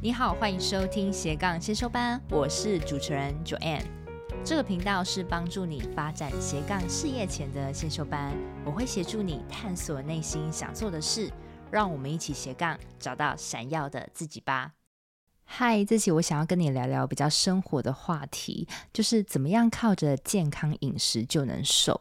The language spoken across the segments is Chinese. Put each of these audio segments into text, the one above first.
你好，欢迎收听斜杠先修班，我是主持人 Joanne。这个频道是帮助你发展斜杠事业前的先修班，我会协助你探索内心想做的事，让我们一起斜杠找到闪耀的自己吧。嗨，这期我想要跟你聊聊比较生活的话题，就是怎么样靠着健康饮食就能瘦。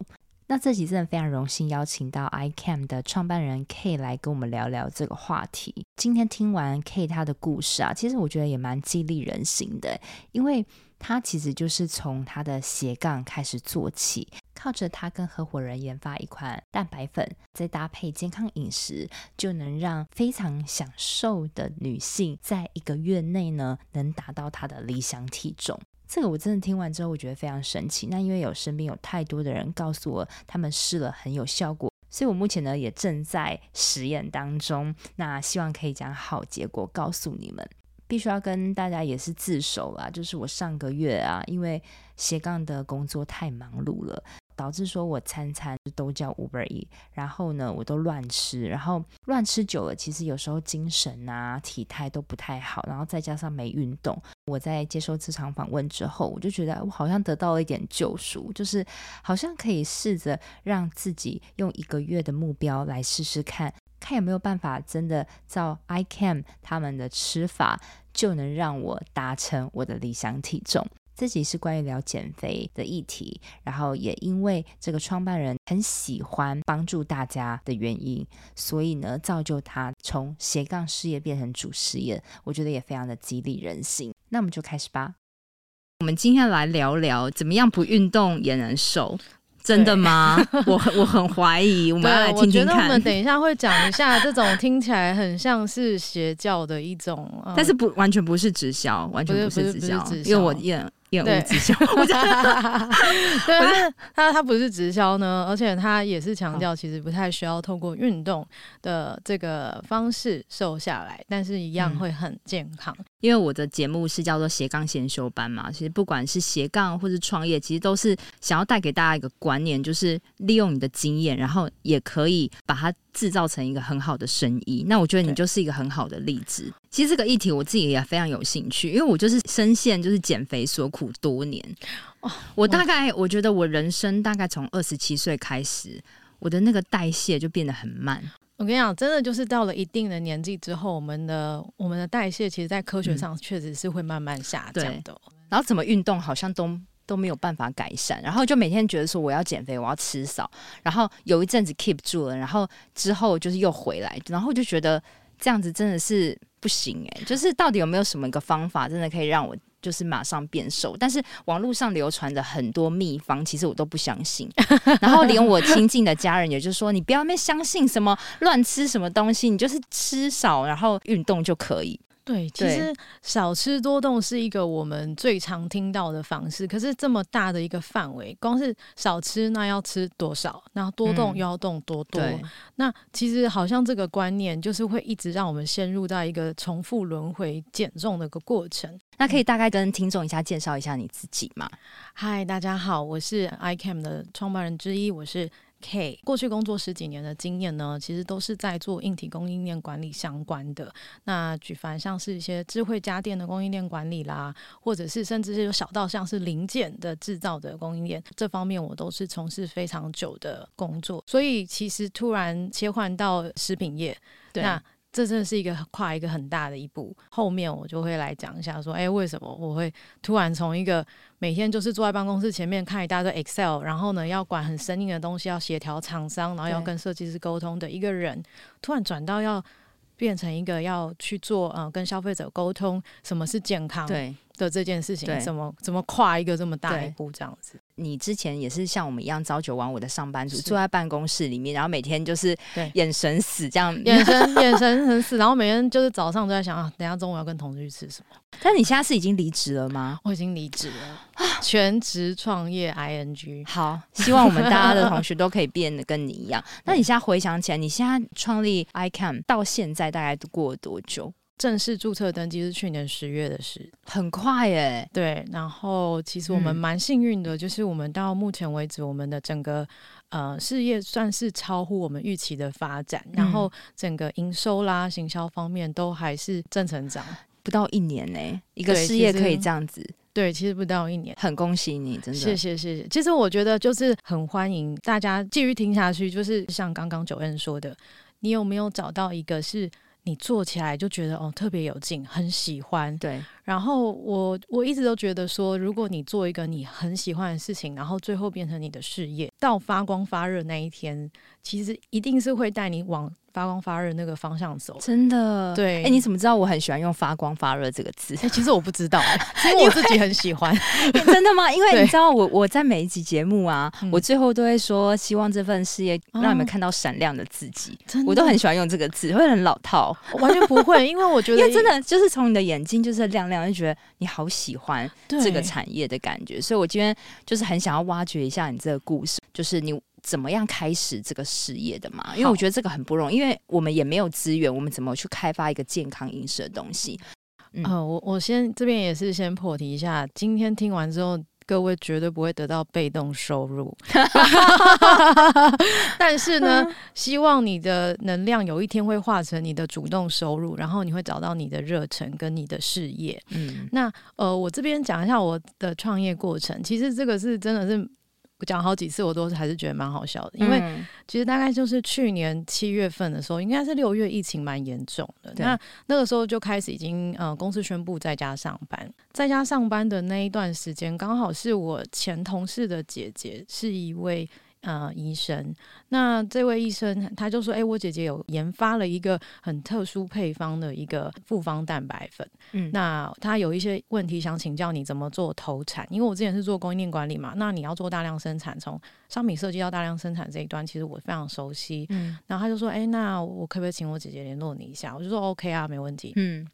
那这集真的非常荣幸邀请到 iCAM 的创办人 K 来跟我们聊聊这个话题。今天听完 K 他的故事啊，其实我觉得也蛮激励人心的，因为他其实就是从他的斜杠开始做起，靠着他跟合伙人研发一款蛋白粉，再搭配健康饮食，就能让非常想瘦的女性在一个月内呢，能达到她的理想体重。这个我真的听完之后，我觉得非常神奇。那因为有身边有太多的人告诉我，他们试了很有效果，所以我目前呢也正在实验当中。那希望可以将好结果告诉你们。必须要跟大家也是自首啦，就是我上个月啊，因为斜杠的工作太忙碌了。导致说我餐餐都叫 Uber E，然后呢，我都乱吃，然后乱吃久了，其实有时候精神啊、体态都不太好，然后再加上没运动。我在接受这场访问之后，我就觉得我好像得到了一点救赎，就是好像可以试着让自己用一个月的目标来试试看，看有没有办法真的照 iCAM 他们的吃法，就能让我达成我的理想体重。自己是关于聊减肥的议题，然后也因为这个创办人很喜欢帮助大家的原因，所以呢，造就他从斜杠事业变成主事业，我觉得也非常的激励人心。那我们就开始吧。我们今天来聊聊怎么样不运动也能瘦。真的吗？我我很怀疑。我们要来听听看。我觉得我们等一下会讲一下这种听起来很像是邪教的一种，嗯、但是不完全不是直销，完全不是直销，因为我也。对，但 他他不是直销呢，而且他也是强调，其实不太需要透过运动的这个方式瘦下来，但是一样会很健康。嗯、因为我的节目是叫做斜杠先修班嘛，其实不管是斜杠或是创业，其实都是想要带给大家一个观念，就是利用你的经验，然后也可以把它制造成一个很好的生意。那我觉得你就是一个很好的例子。其实这个议题我自己也非常有兴趣，因为我就是深陷就是减肥所苦多年。哦，我大概我觉得我人生大概从二十七岁开始，我的那个代谢就变得很慢。我跟你讲，真的就是到了一定的年纪之后，我们的我们的代谢其实，在科学上确实是会慢慢下降的。嗯，然后怎么运动好像都都没有办法改善，然后就每天觉得说我要减肥，我要吃少，然后有一阵子 keep 住了，然后之后就是又回来，然后就觉得这样子真的是。不行哎、欸，就是到底有没有什么一个方法，真的可以让我就是马上变瘦？但是网络上流传的很多秘方，其实我都不相信。然后连我亲近的家人，也就是说，你不要那么相信什么乱吃什么东西，你就是吃少，然后运动就可以。对，其实少吃多动是一个我们最常听到的方式。可是这么大的一个范围，光是少吃，那要吃多少？然后多动又要动多多？嗯、那其实好像这个观念就是会一直让我们陷入到一个重复轮回减重的一个过程。那可以大概跟听众一下介绍一下你自己吗？嗨，大家好，我是 iCAM 的创办人之一，我是。K 过去工作十几年的经验呢，其实都是在做硬体供应链管理相关的。那举凡像是一些智慧家电的供应链管理啦，或者是甚至是有小到像是零件的制造的供应链，这方面我都是从事非常久的工作。所以其实突然切换到食品业，对那。这真的是一个跨一个很大的一步，后面我就会来讲一下，说，哎，为什么我会突然从一个每天就是坐在办公室前面看一大堆 Excel，然后呢要管很生硬的东西，要协调厂商，然后要跟设计师沟通的一个人，突然转到要变成一个要去做呃跟消费者沟通什么是健康的这件事情，怎么怎么跨一个这么大一步这样子。你之前也是像我们一样朝九晚五的上班族，坐在办公室里面，然后每天就是眼神死这样，眼神眼神很死，然后每天就是早上都在想啊，等下中午要跟同事去吃什么。但你现在是已经离职了吗？我已经离职了，全职创业 ing。好，希望我们大家的同学都可以变得跟你一样。那你现在回想起来，你现在创立 iCAM 到现在大概都过了多久？正式注册登记是去年十月的事，很快耶。对，然后其实我们蛮幸运的，嗯、就是我们到目前为止，我们的整个呃事业算是超乎我们预期的发展，嗯、然后整个营收啦、行销方面都还是正成长。不到一年呢、欸，一个事业可以这样子。对，其实不到一年，很恭喜你，真的。谢谢谢谢。其实我觉得就是很欢迎大家继续听下去，就是像刚刚 Joanne 说的，你有没有找到一个是你做起来就觉得哦特别有劲，很喜欢？对。然后我我一直都觉得说，如果你做一个你很喜欢的事情，然后最后变成你的事业，到发光发热那一天，其实一定是会带你往。发光发热那个方向走，真的对。哎、欸，你怎么知道我很喜欢用“发光发热”这个字？欸、其实我不知道、欸，因为我自己很喜欢。真的吗？因为你知道我，我我在每一集节目啊，我最后都会说，希望这份事业让你们看到闪亮的自己、哦。我都很喜欢用这个字，会很老套。完全不会，因为我觉得，因为真的就是从你的眼睛就是亮亮，就觉得你好喜欢这个产业的感觉。所以我今天就是很想要挖掘一下你这个故事，就是你。怎么样开始这个事业的嘛？因为我觉得这个很不容易，因为我们也没有资源，我们怎么去开发一个健康饮食的东西？嗯，呃、我我先这边也是先破题一下，今天听完之后，各位绝对不会得到被动收入，但是呢，希望你的能量有一天会化成你的主动收入，然后你会找到你的热忱跟你的事业。嗯，那呃，我这边讲一下我的创业过程，其实这个是真的是。我讲好几次，我都是还是觉得蛮好笑的，因为其实大概就是去年七月份的时候，应该是六月疫情蛮严重的。那那个时候就开始已经呃，公司宣布在家上班，在家上班的那一段时间，刚好是我前同事的姐姐是一位。呃，医生，那这位医生他就说：“哎、欸，我姐姐有研发了一个很特殊配方的一个复方蛋白粉，嗯，那他有一些问题想请教你怎么做投产，因为我之前是做供应链管理嘛，那你要做大量生产，从商品设计到大量生产这一端，其实我非常熟悉，嗯，然后他就说：哎、欸，那我可不可以请我姐姐联络你一下？我就说 OK 啊，没问题，嗯。”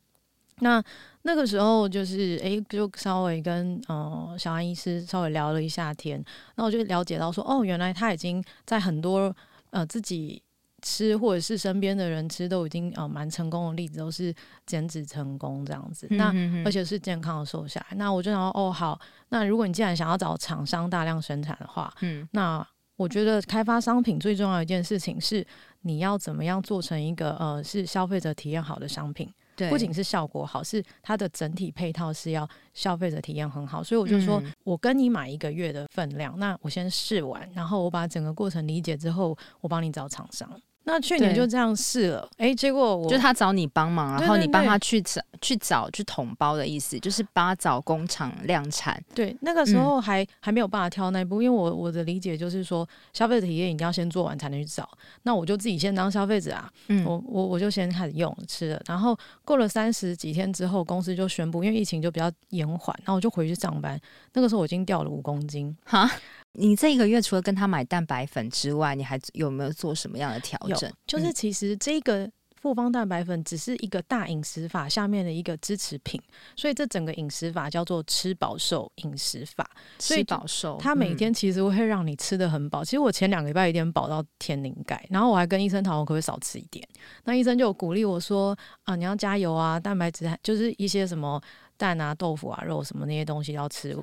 那那个时候就是哎、欸，就稍微跟呃小安医师稍微聊了一下天，那我就了解到说，哦，原来他已经在很多呃自己吃或者是身边的人吃都已经呃蛮成功的例子，都是减脂成功这样子。嗯、哼哼那而且是健康的瘦下来。那我就想说，哦，好，那如果你既然想要找厂商大量生产的话，嗯，那我觉得开发商品最重要的一件事情是你要怎么样做成一个呃是消费者体验好的商品。对，不仅是效果好，是它的整体配套是要消费者体验很好，所以我就说，我跟你买一个月的分量，嗯、那我先试完，然后我把整个过程理解之后，我帮你找厂商。那去年就这样试了，哎，结果我就他找你帮忙，然后你帮他去找去找去统包的意思，就是帮他找工厂量产。对，那个时候还、嗯、还没有办法挑那一步，因为我我的理解就是说，消费者体验一定要先做完才能去找。那我就自己先当消费者啊，嗯，我我我就先开始用吃了，然后过了三十几天之后，公司就宣布，因为疫情就比较延缓，然后我就回去上班。那个时候我已经掉了五公斤，哈。你这一个月除了跟他买蛋白粉之外，你还有没有做什么样的调整？就是其实这个复方蛋白粉只是一个大饮食法下面的一个支持品，所以这整个饮食法叫做吃饱瘦饮食法。吃饱瘦，它每天其实会让你吃的很饱。其实我前两个礼拜有点饱到天灵盖，然后我还跟医生讨论可不可以少吃一点。那医生就鼓励我说啊，你要加油啊，蛋白质就是一些什么蛋啊、豆腐啊、肉什么那些东西要吃。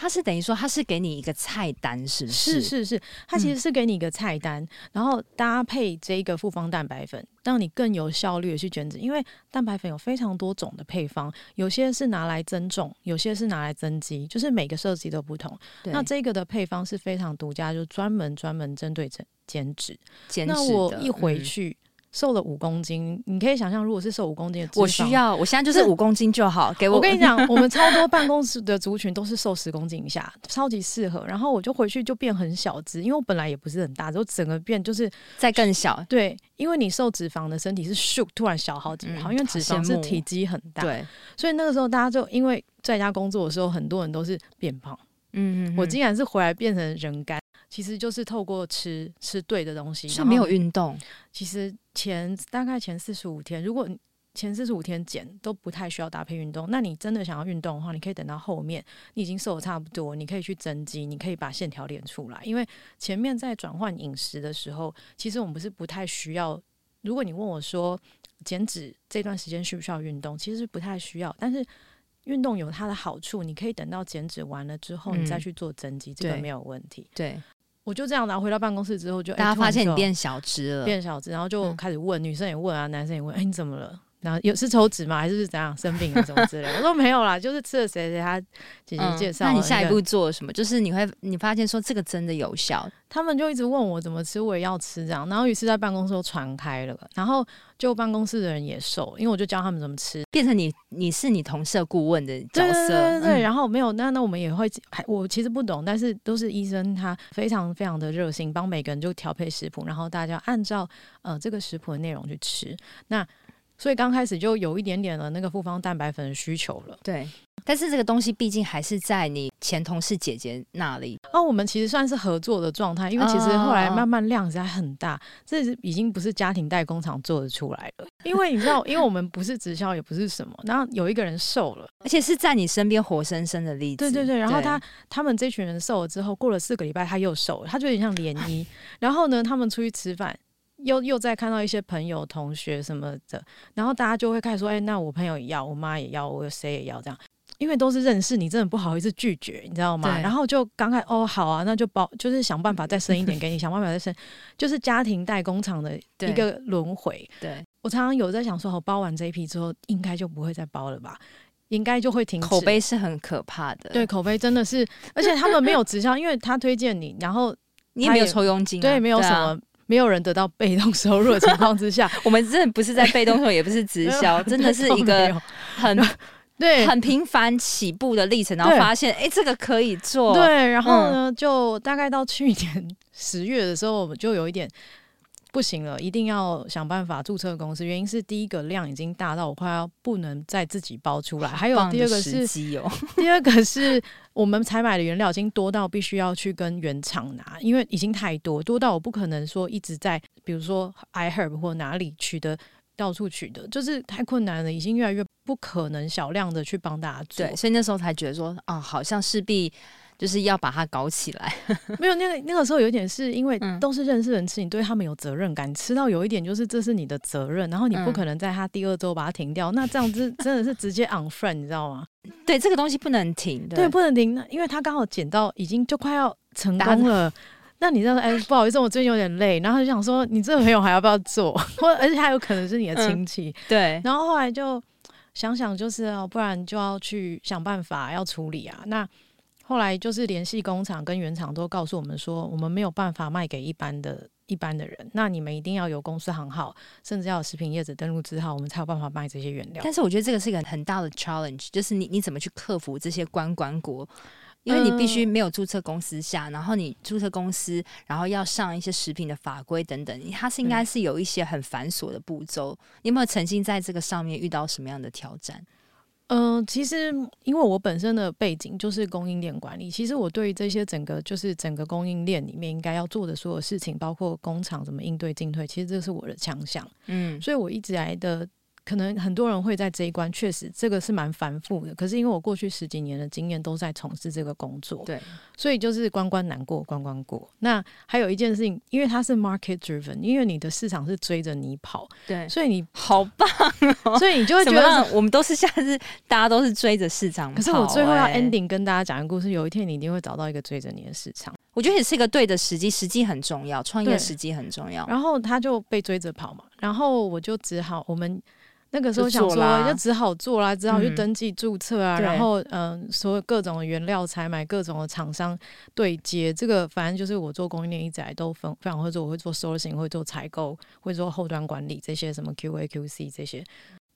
它是等于说，它是给你一个菜单，是不是？是是是，它其实是给你一个菜单，嗯、然后搭配这个复方蛋白粉，让你更有效率的去减脂。因为蛋白粉有非常多种的配方，有些是拿来增重，有些是拿来增肌，就是每个设计都不同。那这个的配方是非常独家，就专门专门针对减减脂。减脂。那我一回去。嗯瘦了五公斤，你可以想象，如果是瘦五公斤的脂肪，我需要，我现在就是五公斤就好。给我，我跟你讲，我们超多办公室的族群都是瘦十公斤以下，超级适合。然后我就回去就变很小只，因为我本来也不是很大，就整个变就是再更小。对，因为你瘦脂肪的身体是咻突然小好几毫，嗯，因为脂肪是体积很大，对，所以那个时候大家就因为在家工作的时候，很多人都是变胖。嗯，我竟然是回来变成人干。其实就是透过吃吃对的东西，是没有运动。其实前大概前四十五天，如果前四十五天减都不太需要搭配运动，那你真的想要运动的话，你可以等到后面你已经瘦的差不多，你可以去增肌，你可以把线条练出来。因为前面在转换饮食的时候，其实我们不是不太需要。如果你问我说减脂这段时间需不需要运动，其实不太需要。但是运动有它的好处，你可以等到减脂完了之后，你再去做增肌，嗯，这个没有问题。对。对我就这样，然后回到办公室之后就，就大家发现你变小只了，变小只，然后就开始问、嗯、女生也问啊，男生也问，哎、欸，你怎么了？然后有是抽脂吗？还是怎样生病了什么之类的？我说没有啦，就是吃了谁谁他姐姐介绍、嗯。那你下一步做什么？就是你会你发现说这个真的有效，他们就一直问我怎么吃，我也要吃这样。然后于是在办公室都传开了，然后就办公室的人也瘦，因为我就教他们怎么吃，变成你你是你同事顾问的角色。对对对，对、嗯、然后没有那那我们也会还我其实不懂，但是都是医生，他非常非常的热心，帮每个人就调配食谱，然后大家按照呃这个食谱的内容去吃。那所以刚开始就有一点点的那个复方蛋白粉的需求了。对，但是这个东西毕竟还是在你前同事姐姐那里。哦，我们其实算是合作的状态，因为其实后来慢慢量实在很大，这是已经不是家庭代工厂做得出来了。因为你知道，因为我们不是直销，也不是什么，然后有一个人瘦了，而且是在你身边活生生的例子。对对对，然后他他们这群人瘦了之后，过了四个礼拜他又瘦了，他就有点像涟漪。然后呢，他们出去吃饭。又又再看到一些朋友、同学什么的，然后大家就会开始说：“哎、欸，那我朋友也要，我妈也要，我谁也要这样。”因为都是认识，你真的不好意思拒绝，你知道吗？然后就刚开哦，好啊，那就包，就是想办法再生一点 给你，想办法再生，就是家庭代工厂的一个轮回。对，我常常有在想说，我包完这一批之后，应该就不会再包了吧？应该就会停止。口碑是很可怕的，对，口碑真的是，而且他们没有直销，因为他推荐你，然后你也没有抽佣金、啊，对，没有什么。没有人得到被动收入的情况之下，我们真的不是在被动收入，也不是直销，真的是一个很对很平凡起步的历程，然后发现哎，这个可以做。对，然后呢，就大概到去年十月的时候，我们就有一点。不行了，一定要想办法注册公司。原因是第一个量已经大到我快要不能再自己包出来，还有第二个是，第二个是我们采买的原料已经多到必须要去跟原厂拿，因为已经太多，多到我不可能说一直在，比如说 iHerb 或哪里取得，到处取得，就是太困难了，已经越来越不可能小量的去帮大家做。对，所以那时候才觉得说，啊，好像势必。就是要把它搞起来，没有那个那个时候有点是因为都是认识人吃，你对他们有责任感，吃到有一点就是这是你的责任，然后你不可能在他第二周把它停掉，那这样子真的是直接 on friend，你知道吗？对，这个东西不能停，对，不能停，因为他刚好捡到已经就快要成功了，那你知道哎，不好意思，我最近有点累，然后就想说你这个朋友还要不要做，或而且还有可能是你的亲戚，嗯，对，然后后来就想想就是哦，不然就要去想办法要处理啊，那。后来就是联系工厂跟原厂，都告诉我们说，我们没有办法卖给一般的一般的人，那你们一定要有公司行号，甚至要有食品业者登录字号，我们才有办法卖这些原料。但是我觉得这个是一个很大的 challenge，就是你你怎么去克服这些关关国？因为你必须没有注册公司下，然后你注册公司，然后要上一些食品的法规等等，它是应该是有一些很繁琐的步骤。你有没有曾经在这个上面遇到什么样的挑战？嗯、呃，其实因为我本身的背景就是供应链管理，其实我对于这些整个就是整个供应链里面应该要做的所有事情，包括工厂怎么应对进退，其实这是我的强项。嗯，所以我一直来的。可能很多人会在这一关，确实这个是蛮繁复的。可是因为我过去十几年的经验都在从事这个工作，对，所以就是关关难过关关过。那还有一件事情，因为它是 market driven，因为你的市场是追着你跑，对，所以你好棒哦，所以你就会觉得我们都是像是大家都是追着市场跑。可是我最后要 ending 跟大家讲一个故事，有一天你一定会找到一个追着你的市场。我觉得也是一个对的时机，时机很重要，创业时机很重要。然后他就被追着跑嘛，然后我就只好我们。那个时候想说，就只好做啦，只好去登记注册啊，嗯、然后嗯，所有各种的原料采买，各种的厂商对接，这个反正就是我做供应链一直来都分非常会做，我会做 sourcing，会做采购，会做后端管理这些什么 QA QC 这些，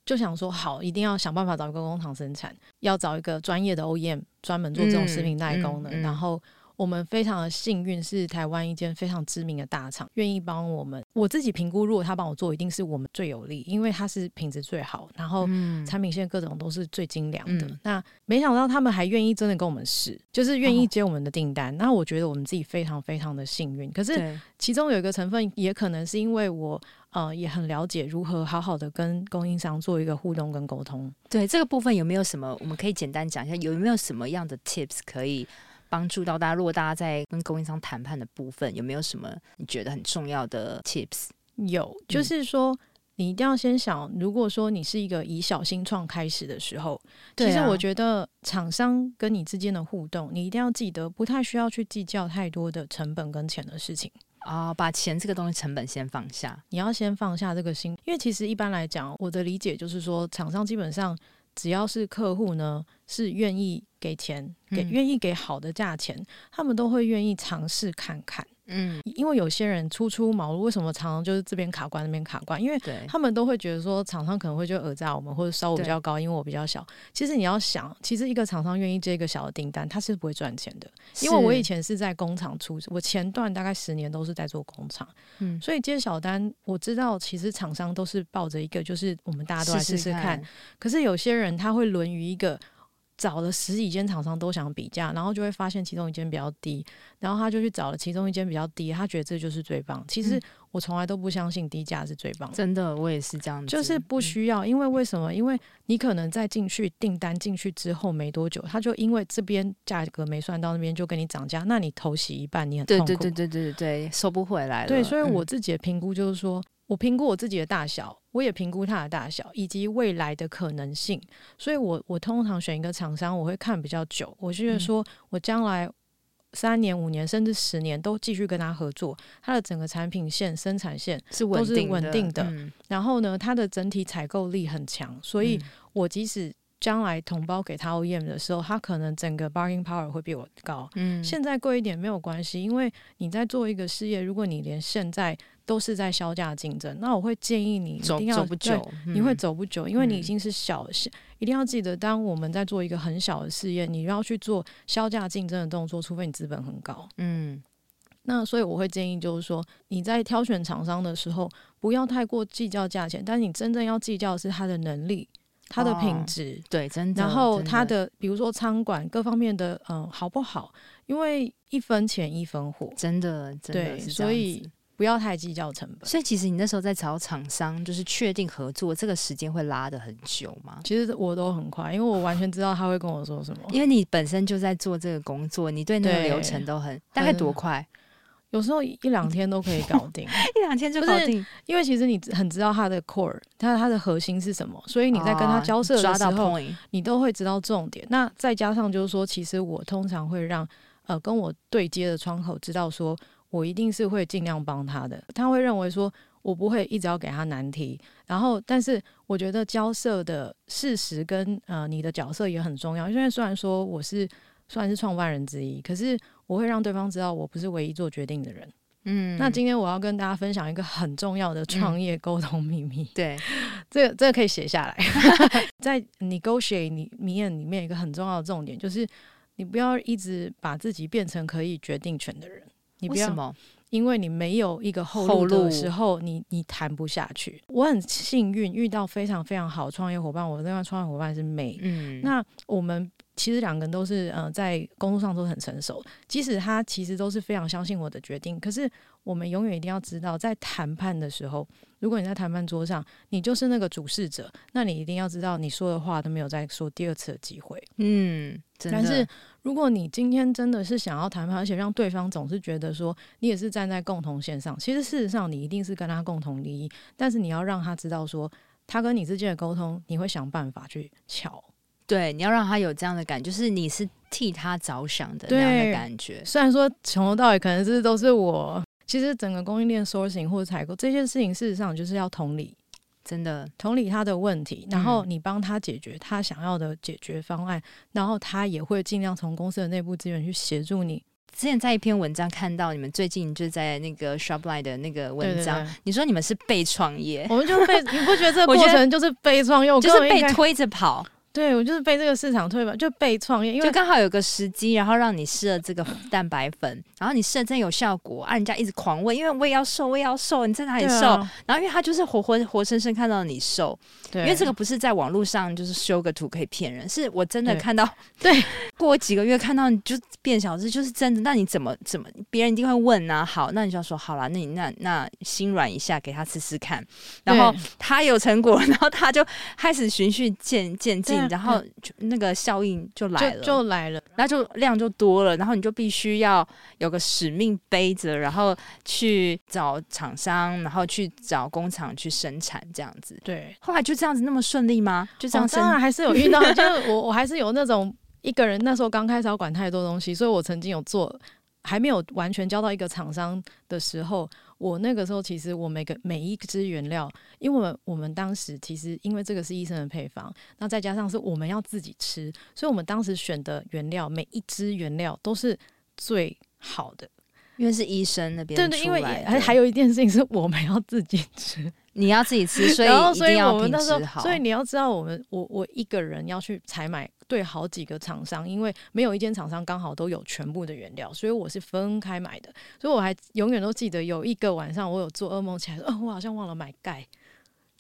就想说好，一定要想办法找一个工厂生产，要找一个专业的 OEM 专门做这种食品代工的，嗯嗯嗯、然后。我们非常的幸运，是台湾一间非常知名的大厂，愿意帮我们。我自己评估，如果他帮我做，一定是我们最有利，因为它是品质最好，然后产品线各种都是最精良的。嗯、那没想到他们还愿意真的跟我们试，就是愿意接我们的订单。那、哦、我觉得我们自己非常非常的幸运。可是其中有一个成分，也可能是因为我呃也很了解如何好好的跟供应商做一个互动跟沟通。对这个部分有没有什么我们可以简单讲一下？有没有什么样的 tips 可以？帮助到大家。如果大家在跟供应商谈判的部分，有没有什么你觉得很重要的 tips？有，就是说、嗯、你一定要先想，如果说你是一个以小新创开始的时候，其实我觉得厂商跟你之间的互动，你一定要记得，不太需要去计较太多的成本跟钱的事情。啊、哦，把钱这个东西成本先放下，你要先放下这个心，因为其实一般来讲，我的理解就是说，厂商基本上只要是客户呢，是愿意给钱，给愿意给好的价钱，嗯、他们都会愿意尝试看看。嗯，因为有些人初出茅庐，为什么常常就是这边卡关那边卡关？因为他们都会觉得说，厂商可能会就讹诈我们，或者收我比较高，因为我比较小。其实你要想，其实一个厂商愿意接一个小的订单，他是不会赚钱的。因为我以前是在工厂出，我前段大概十年都是在做工厂，嗯，所以接小单，我知道其实厂商都是抱着一个，就是我们大家都来试试看。可是有些人他会沦于一个。找了十几间厂商都想比价，然后就会发现其中一间比较低，然后他就去找了其中一间比较低，他觉得这就是最棒。其实我从来都不相信低价是最棒的，真的，我也是这样子，就是不需要。因为为什么？因为你可能在进去订单进去之后没多久，他就因为这边价格没算到，那边就跟你涨价，那你头洗一半，你很痛苦，对对对对对对，收不回来了。对，所以我自己的评估就是说。我评估我自己的大小，我也评估它的大小以及未来的可能性，所以我我通常选一个厂商，我会看比较久，我觉得说我将来三年、五年甚至十年都继续跟他合作，他的整个产品线、生产线都是稳定的，然后呢，它的整体采购力很强，所以我即使将来同胞给他 OEM 的时候，他可能整个 bargaining power 会比我高。嗯，现在贵一点没有关系，因为你在做一个事业，如果你连现在都是在销价竞争，那我会建议你一定要走不久，你会走不久，嗯、因为你已经是小，嗯，一定要记得，当我们在做一个很小的事业，你要去做销价竞争的动作，除非你资本很高。嗯，那所以我会建议，就是说你在挑选厂商的时候，不要太过计较价钱，但是你真正要计较的是他的能力、他的品质、哦，对，真的，然后它的比如说餐馆各方面的，嗯，好不好？因为一分钱一分货，真的，真的对，所以。不要太计较成本。所以其实你那时候在找厂商，就是确定合作，这个时间会拉的很久吗？其实我都很快，因为我完全知道他会跟我说什么。因为你本身就在做这个工作，你对那个流程都很大概多快？有时候一两天都可以搞 定，一两天就搞定。因为其实你很知道他的 core，他他的核心是什么，所以你在跟他交涉的时候，你都会知道重点。那再加上就是说，其实我通常会让呃跟我对接的窗口知道说。我一定是会尽量帮他的，他会认为说我不会一直要给他难题，然后但是我觉得交涉的事实跟呃你的角色也很重要，因为虽然说我是算是创办人之一，可是我会让对方知道我不是唯一做决定的人。嗯，那今天我要跟大家分享一个很重要的创业沟通秘密。嗯、对，这个这个可以写下来，在 negotiate 里面里面一个很重要的重点就是你不要一直把自己变成可以决定权的人。你不要，为什么？因为你没有一个后路的时候，你你谈不下去。我很幸运遇到非常非常好的创业伙伴，我的那个创业伙伴是美。嗯，那我们其实两个人都是呃在工作上都很成熟，即使他其实都是非常相信我的决定，可是我们永远一定要知道，在谈判的时候，如果你在谈判桌上，你就是那个主事者，那你一定要知道，你说的话都没有再说第二次的机会。嗯，但是。如果你今天真的是想要谈判，而且让对方总是觉得说你也是站在共同线上，其实事实上你一定是跟他共同利益，但是你要让他知道说他跟你之间的沟通，你会想办法去乔。对，你要让他有这样的感觉，就是你是替他着想的那样的感觉。虽然说从头到尾可能是都是我，其实整个供应链 sourcing 或者采购这件事情，事实上就是要同理。真的同理他的问题，然后你帮他解决他想要的解决方案，嗯、然后他也会尽量从公司的内部资源去协助你。之前在一篇文章看到你们最近就在那个 Shopline 的那个文章，你说你们是被创业，我们就被你不觉得这 个过程就是被创业，就是被推着跑。对，我就是被这个市场推吧，就被创业，因为就刚好有个时机，然后让你试了这个蛋白粉，然后你试了真有效果，啊，人家一直狂问，因为我也要瘦，我也要瘦，你在哪里瘦？啊、然后因为他就是活活活生生看到你瘦，对，因为这个不是在网络上就是修个图可以骗人，是我真的看到，对，过几个月看到你就变小这，就是真的。那你怎么怎么，别人一定会问啊？好，那你就要说好了，那你那那心软一下，给他吃吃看，然后他有成果，然后他就开始循序渐渐进，然后就。那个效应就来了，就，就来了，然后就量就多了，然后你就必须要有个使命背着，然后去找厂商，然后去找工厂去生产这样子。对，后来就这样子那么顺利吗？就这样生，当然还是有遇到，就是我我还是有那种一个人那时候刚开始要管太多东西，所以我曾经有做还没有完全交到一个厂商的时候，我那个时候其实我每个每一支原料，因为我们当时其实因为这个是医生的配方，那再加上是我们要自己吃，所以我们当时选的原料每一支原料都是最好的，因为是医生那边对对，因为还还有一件事情是我们要自己吃。你要自己吃，所以所以我们那时候，好。所以你要知道，我们我我一个人要去采买对好几个厂商，因为没有一间厂商刚好都有全部的原料，所以我是分开买的。所以我还永远都记得有一个晚上，我有做噩梦起来说，哦，我好像忘了买钙。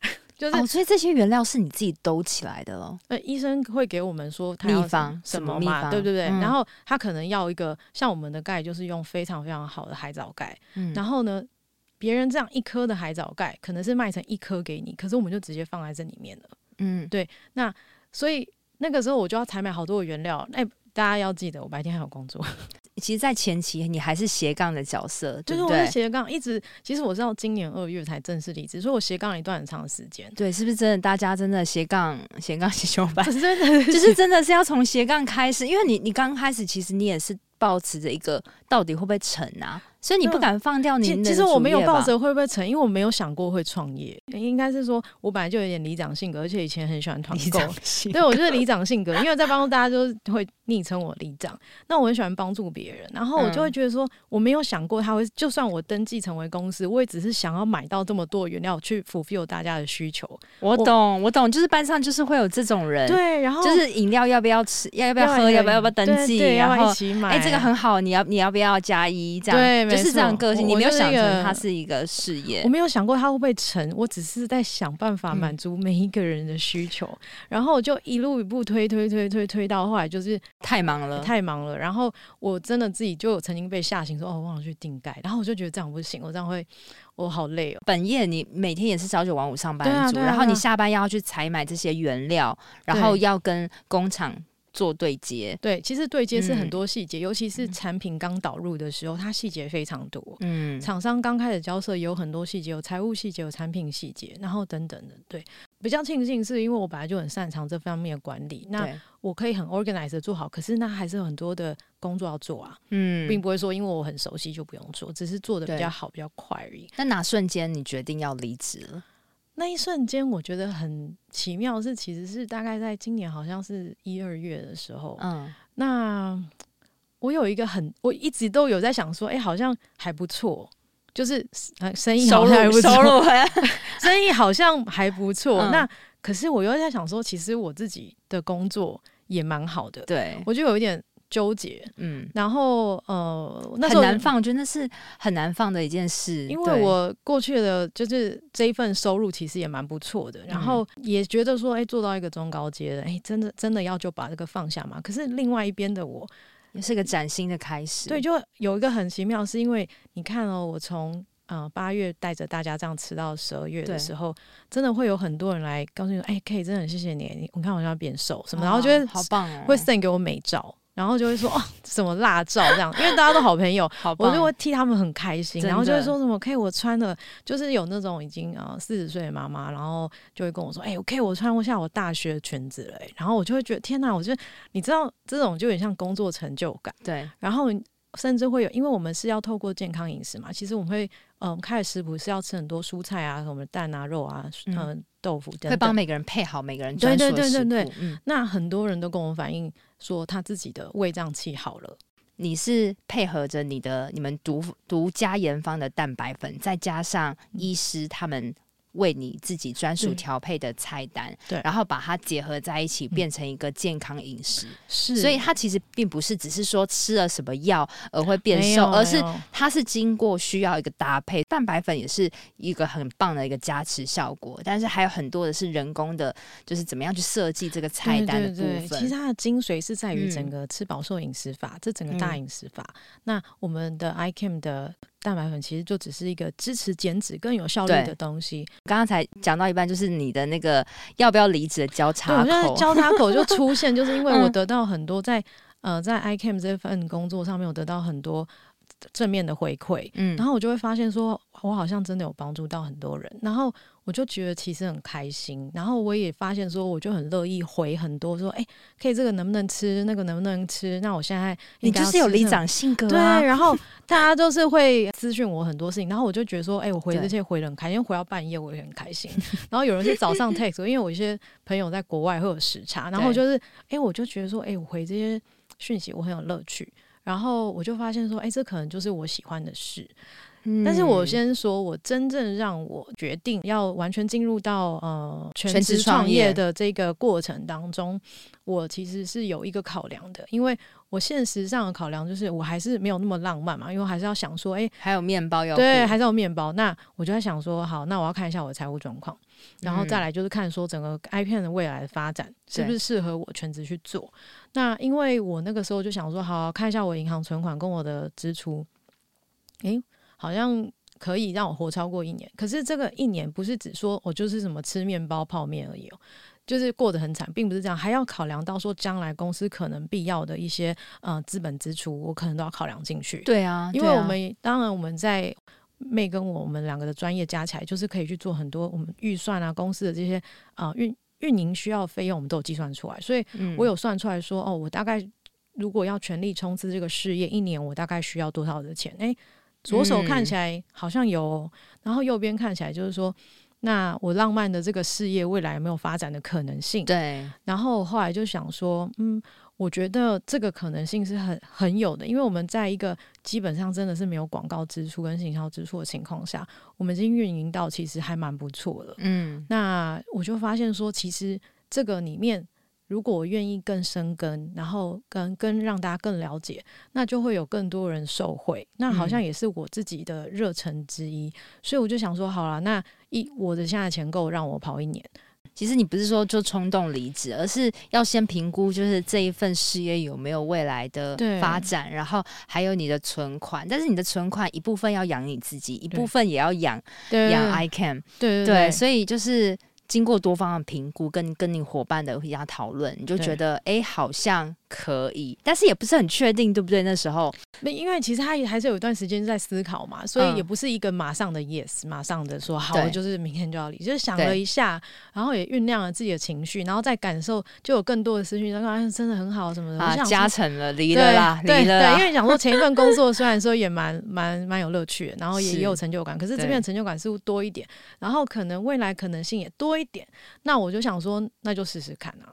就是、哦，所以这些原料是你自己兜起来的咯。呃，医生会给我们说他要秘方什么嘛，对不对对？嗯、然后他可能要一个像我们的钙，就是用非常非常好的海藻钙。嗯，然后呢？别人这样一颗的海藻钙，可能是卖成一颗给你，可是我们就直接放在这里面了。嗯，对。那所以那个时候我就要采买好多的原料。哎，大家要记得，我白天还有工作。其实，在前期你还是斜杠的角色，就是我是斜杠，一直。其实我知道今年二月才正式离职，所以我斜杠了一段很长的时间。对，是不是真的？大家真的斜杠 斜杠斜修班，真的就是真的是要从斜杠开始，因为你你刚开始，其实你也是抱持着一个到底会不会成啊？所以你不敢放掉你的。其实我没有抱着会不会成，因为我没有想过会创业。应该是说我本来就有点里长性格，而且以前很喜欢团购。对，我就是里长性格，因为在帮助大家就会昵称我里长。那我很喜欢帮助别人，然后我就会觉得说，我没有想过他会，就算我登记成为公司，我也只是想要买到这么多原料去 fulfill 大家的需求。我懂，我懂，就是班上就是会有这种人。对，然后就是饮料要不要吃，要要不要喝，要不要要不要登记，然后一起买。哎，这个很好，你要你要不要加一？这样对，就是这样个性。你没有想成它是一个事业，我没有想过它会不会成，我只是在想办法满足每一个人的需求，嗯、然后就一路一步推推推推推到后来就是太忙了，太忙了。然后我真的自己就曾经被吓醒说，说哦，我忘了去订盖，然后我就觉得这样不行，我这样会我好累哦。本业你每天也是朝九晚五上班族，啊啊，然后你下班要去采买这些原料，然后要跟工厂。做对接，对，其实对接是很多细节，嗯、尤其是产品刚导入的时候，它细节非常多。嗯，厂商刚开始交涉也有很多细节，有财务细节，有产品细节，然后等等的。对，比较庆幸是因为我本来就很擅长这方面的管理，那我可以很 organized 做好。可是那还是有很多的工作要做啊。嗯，并不会说因为我很熟悉就不用做，只是做的比较好，比较快而已。那哪瞬间你决定要离职了？那一瞬间，我觉得很奇妙，是其实是大概在今年，好像是一二月的时候。嗯，那我有一个很，我一直都有在想说，哎、欸，好像还不错，就是生意好像还不错，收入，收入生意好像还不错。嗯、那可是我又在想说，其实我自己的工作也蛮好的，对，我就有一点。纠结，嗯，然后呃，那时候很难放，我觉得那是很难放的一件事，因为我过去的就是这一份收入其实也蛮不错的，然后也觉得说，哎，做到一个中高阶的，哎，真的真的要就把这个放下嘛？可是另外一边的我也是个崭新的开始，对，就有一个很奇妙，是因为你看哦，我从呃八月带着大家这样吃到十二月的时候，真的会有很多人来告诉你说，哎，K，真的很谢谢你，你你看我现在变瘦什么，然后觉得好棒哦，会 send 给我美照。然后就会说哦，什么辣照这样，因为大家都好朋友，好，我就会替他们很开心。然后就会说什么，OK，我穿的，就是有那种已经呃四十岁的妈妈，然后就会跟我说，哎，OK，我穿过下我大学的裙子了。然后我就会觉得天哪，我觉得你知道这种就有点像工作成就感。对，然后甚至会有，因为我们是要透过健康饮食嘛，其实我们会嗯开始食谱是要吃很多蔬菜啊，什么蛋啊、肉啊、嗯、呃、豆腐等等，会帮每个人配好每个人专属的食谱。对对对对对，嗯，那很多人都跟我反映。说他自己的胃胀气好了，你是配合着你的你们独独家研发的蛋白粉，再加上医师他们。为你自己专属调配的菜单，对，然后把它结合在一起，变成一个健康饮食。是，所以它其实并不是只是说吃了什么药而会变瘦，而是它是经过需要一个搭配。蛋白粉也是一个很棒的一个加持效果，但是还有很多的是人工的，就是怎么样去设计这个菜单的部分。对对对，其实它的精髓是在于整个吃饱瘦饮食法，嗯、这整个大饮食法。嗯、那我们的 ICAM 的。蛋白粉其实就只是一个支持减脂更有效率的东西。刚刚才讲到一半，就是你的那个要不要离职的交叉口，交叉口就出现，就是因为 我得到很多在、嗯、呃在 ICAM 这份工作上面，我得到很多正面的回馈，嗯，然后我就会发现说，我好像真的有帮助到很多人，然后我就觉得其实很开心。然后我也发现说，我就很乐意回很多说，哎，可以这个能不能吃，那个能不能吃？那我现在你就是有里长性格啊，对。然后大家都是会咨询我很多事情，然后我就觉得说，哎，我回这些回得很开心，回到半夜我也很开心。然后有人是早上 text，因为我一些朋友在国外会有时差，然后就是，哎，我就觉得说，哎，我回这些讯息我很有乐趣。然后我就发现说，哎，这可能就是我喜欢的事。但是我先说，我真正让我决定要完全进入到呃全职创业的这个过程当中，我其实是有一个考量的，因为我现实上的考量就是我还是没有那么浪漫嘛，因为我还是要想说，哎，还有面包要对，还是有面包。那我就在想说，好，那我要看一下我的财务状况，然后再来就是看说整个 iPM 的未来的发展是不是适合我全职去做。那因为我那个时候就想说，好，看一下我银行存款跟我的支出，诶。好像可以让我活超过一年，可是这个一年不是只说我就是什么吃面包泡面而已哦，就是过得很惨，并不是这样，还要考量到说将来公司可能必要的一些呃资本支出，我可能都要考量进去。对啊，因为我们、啊、当然我们在妹跟我们两个的专业加起来，就是可以去做很多我们预算啊，公司的这些啊运运营需要费用，我们都有计算出来，所以我有算出来说，哦，我大概如果要全力冲刺这个事业，一年我大概需要多少的钱？诶。左手看起来好像有，嗯、然后右边看起来就是说，那我浪漫的这个事业未来有没有发展的可能性？对。然后后来就想说，嗯，我觉得这个可能性是很很有的，因为我们在一个基本上真的是没有广告支出跟行销支出的情况下，我们已经运营到其实还蛮不错的。嗯。那我就发现说，其实这个里面。如果我愿意更深耕，然后跟跟让大家更了解，那就会有更多人受惠。那好像也是我自己的热忱之一，嗯、所以我就想说，好了，那一我的现在钱够让我跑一年。其实你不是说就冲动离职，而是要先评估，就是这一份事业有没有未来的发展，然后还有你的存款。但是你的存款一部分要养你自己，一部分也要养养对，对，对，所以就是。经过多方的评估，跟跟你伙伴的一家讨论，你就觉得哎，好像。可以，但是也不是很确定，对不对？那时候，那因为其实他也还是有一段时间在思考嘛，所以也不是一个马上的 yes，马上的说好，就是明天就要离，就是想了一下，然后也酝酿了自己的情绪，然后再感受，就有更多的思绪，然后真的很好什么的，啊，加成了，离了啦，离了，对，因为想说前一份工作虽然说也蛮蛮蛮有乐趣的，然后也有成就感，可是这边的成就感似乎多一点，然后可能未来可能性也多一点，那我就想说，那就试试看啊。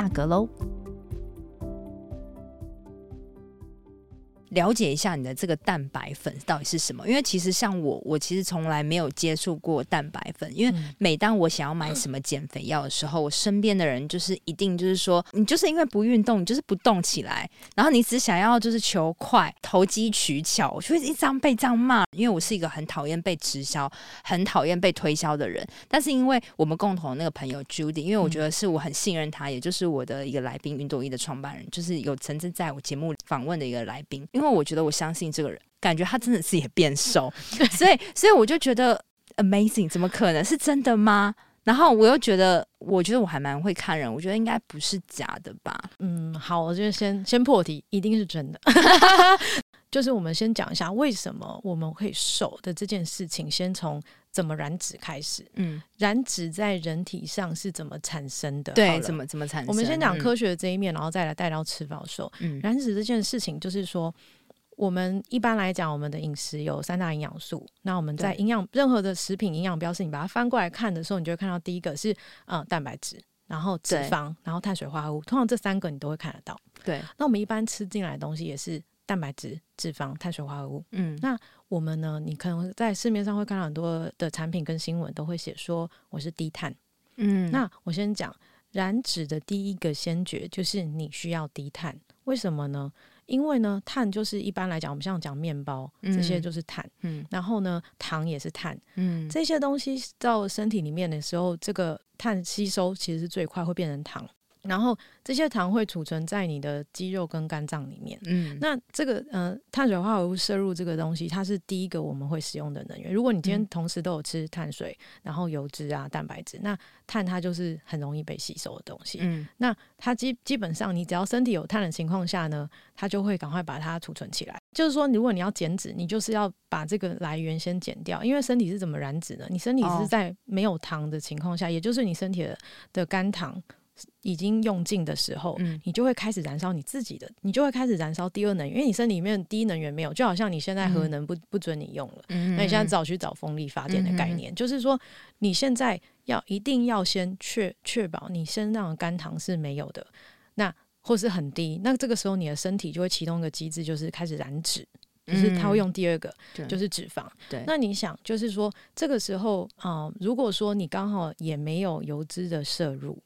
价格喽。了解一下你的这个蛋白粉到底是什么？因为其实像我，我其实从来没有接触过蛋白粉。因为每当我想要买什么减肥药的时候，我身边的人就是一定就是说，你就是因为不运动，你就是不动起来，然后你只想要就是求快、投机取巧，我就会一张被这样骂。因为我是一个很讨厌被直销、很讨厌被推销的人。但是因为我们共同的那个朋友 Judy，因为我觉得是我很信任他，也就是我的一个来宾，运动衣的创办人，就是有曾经在我节目访问的一个来宾。因为我觉得我相信这个人，感觉他真的是也变瘦，所以所以我就觉得 amazing，怎么可能是真的吗？然后我又觉得，我觉得我还蛮会看人，我觉得应该不是假的吧。嗯，好，我就先先破题，一定是真的。就是我们先讲一下为什么我们会瘦的这件事情，先从怎么燃脂开始。嗯，燃脂在人体上是怎么产生的？对，怎么怎么产生？我们先讲科学的这一面，嗯、然后再来带到吃饱瘦。嗯，燃脂这件事情就是说。我们一般来讲，我们的饮食有三大营养素。那我们在营养任何的食品营养标示，你把它翻过来看的时候，你就会看到第一个是嗯蛋白质，然后脂肪，然后碳水化合物。通常这三个你都会看得到。对。那我们一般吃进来的东西也是蛋白质、脂肪、碳水化合物。嗯。那我们呢？你可能在市面上会看到很多的产品跟新闻都会写说我是低碳。嗯。那我先讲燃脂的第一个先决就是你需要低碳。为什么呢？因为呢，碳就是一般来讲，我们像讲面包这些就是碳，嗯，然后呢，糖也是碳，嗯，这些东西到身体里面的时候，这个碳吸收其实是最快会变成糖。然后这些糖会储存在你的肌肉跟肝脏里面。嗯，那这个呃碳水化合物摄入这个东西，它是第一个我们会使用的能源。如果你今天同时都有吃碳水，嗯、然后油脂啊、蛋白质，那碳它就是很容易被吸收的东西。嗯，那它基基本上你只要身体有碳的情况下呢，它就会赶快把它储存起来。就是说，如果你要减脂，你就是要把这个来源先减掉，因为身体是怎么燃脂的？你身体是在没有糖的情况下，哦、也就是你身体的的肝糖。已经用尽的时候，嗯，你就会开始燃烧你自己的，你就会开始燃烧第二能源，因为你身体里面第一能源没有，就好像你现在核能不不准你用了，嗯，那你现在只好去找风力发电的概念，嗯，就是说你现在要一定要先确确保你身上的肝糖是没有的，那或是很低，那这个时候你的身体就会启动一个机制，就是开始燃脂，就是它会用第二个，嗯，就是脂肪，对，那你想，就是说这个时候啊，呃，如果说你刚好也没有油脂的摄入。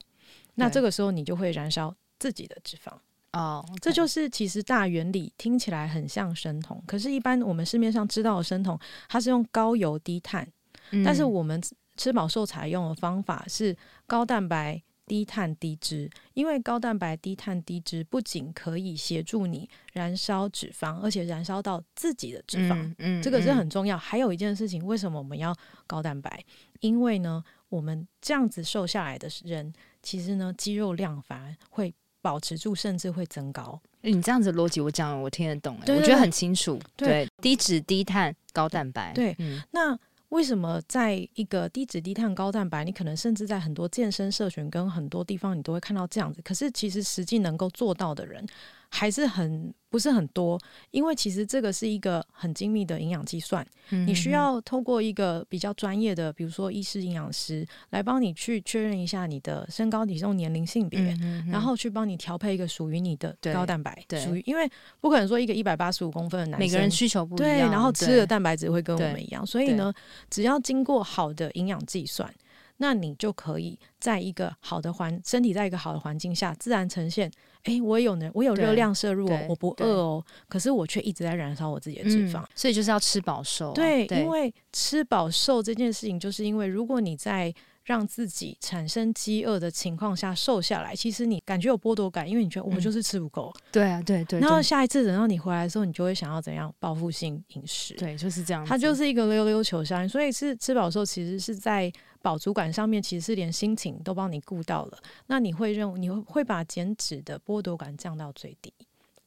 那这个时候你就会燃烧自己的脂肪哦，oh, okay. 这就是其实大原理听起来很像生酮，可是，一般我们市面上知道的生酮，它是用高油低碳，嗯、但是我们吃饱受采用的方法是高蛋白低碳低脂，因为高蛋白低碳低脂不仅可以协助你燃烧脂肪，而且燃烧到自己的脂肪，嗯嗯、这个是很重要。还有一件事情，为什么我们要高蛋白？因为呢，我们这样子瘦下来的人。其实呢，肌肉量反而会保持住，甚至会增高。你这样子逻辑，我讲我听得懂，我觉得很清楚。对，对，低脂低碳高蛋白。对，嗯，那为什么在一个低脂低碳高蛋白，你可能甚至在很多健身社群跟很多地方，你都会看到这样子。可是其实实际能够做到的人，还是很不是很多，因为其实这个是一个很精密的营养计算，嗯、你需要透过一个比较专业的，比如说医师、营养师来帮你去确认一下你的身高、体重、年龄、性别，嗯、然后去帮你调配一个属于你的高蛋白，属于因为不可能说一个一百八十五公分的男生，每个人需求不一样，对，然后吃的蛋白质会跟我们一样，所以呢，只要经过好的营养计算。那你就可以在一个好的环身体，在一个好的环境下，自然呈现。哎、欸，我有能，我有热量摄入哦，我不饿哦，可是我却一直在燃烧我自己的脂肪，嗯、所以就是要吃饱瘦、啊。对，对，因为吃饱瘦这件事情，就是因为如果你在让自己产生饥饿的情况下瘦下来，其实你感觉有剥夺感，因为你觉得我就是吃不够、嗯。对啊，对对。然后下一次等到你回来的时候，你就会想要怎样报复性饮食？对，就是这样。它就是一个溜溜球效应，所以是吃饱瘦其实是在。饱足感上面其实是连心情都帮你顾到了，那你会认为你会把减脂的剥夺感降到最低，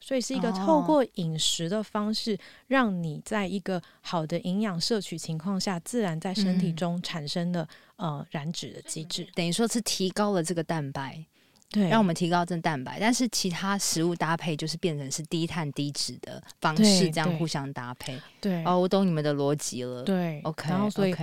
所以是一个透过饮食的方式，让你在一个好的营养摄取情况下，自然在身体中产生的、嗯、呃燃脂的机制，等于说是提高了这个蛋白，对，让我们提高这蛋白，但是其他食物搭配就是变成是低碳低脂的方式，这样互相搭配。对，哦，我懂你们的逻辑了。对，OK，然后所以。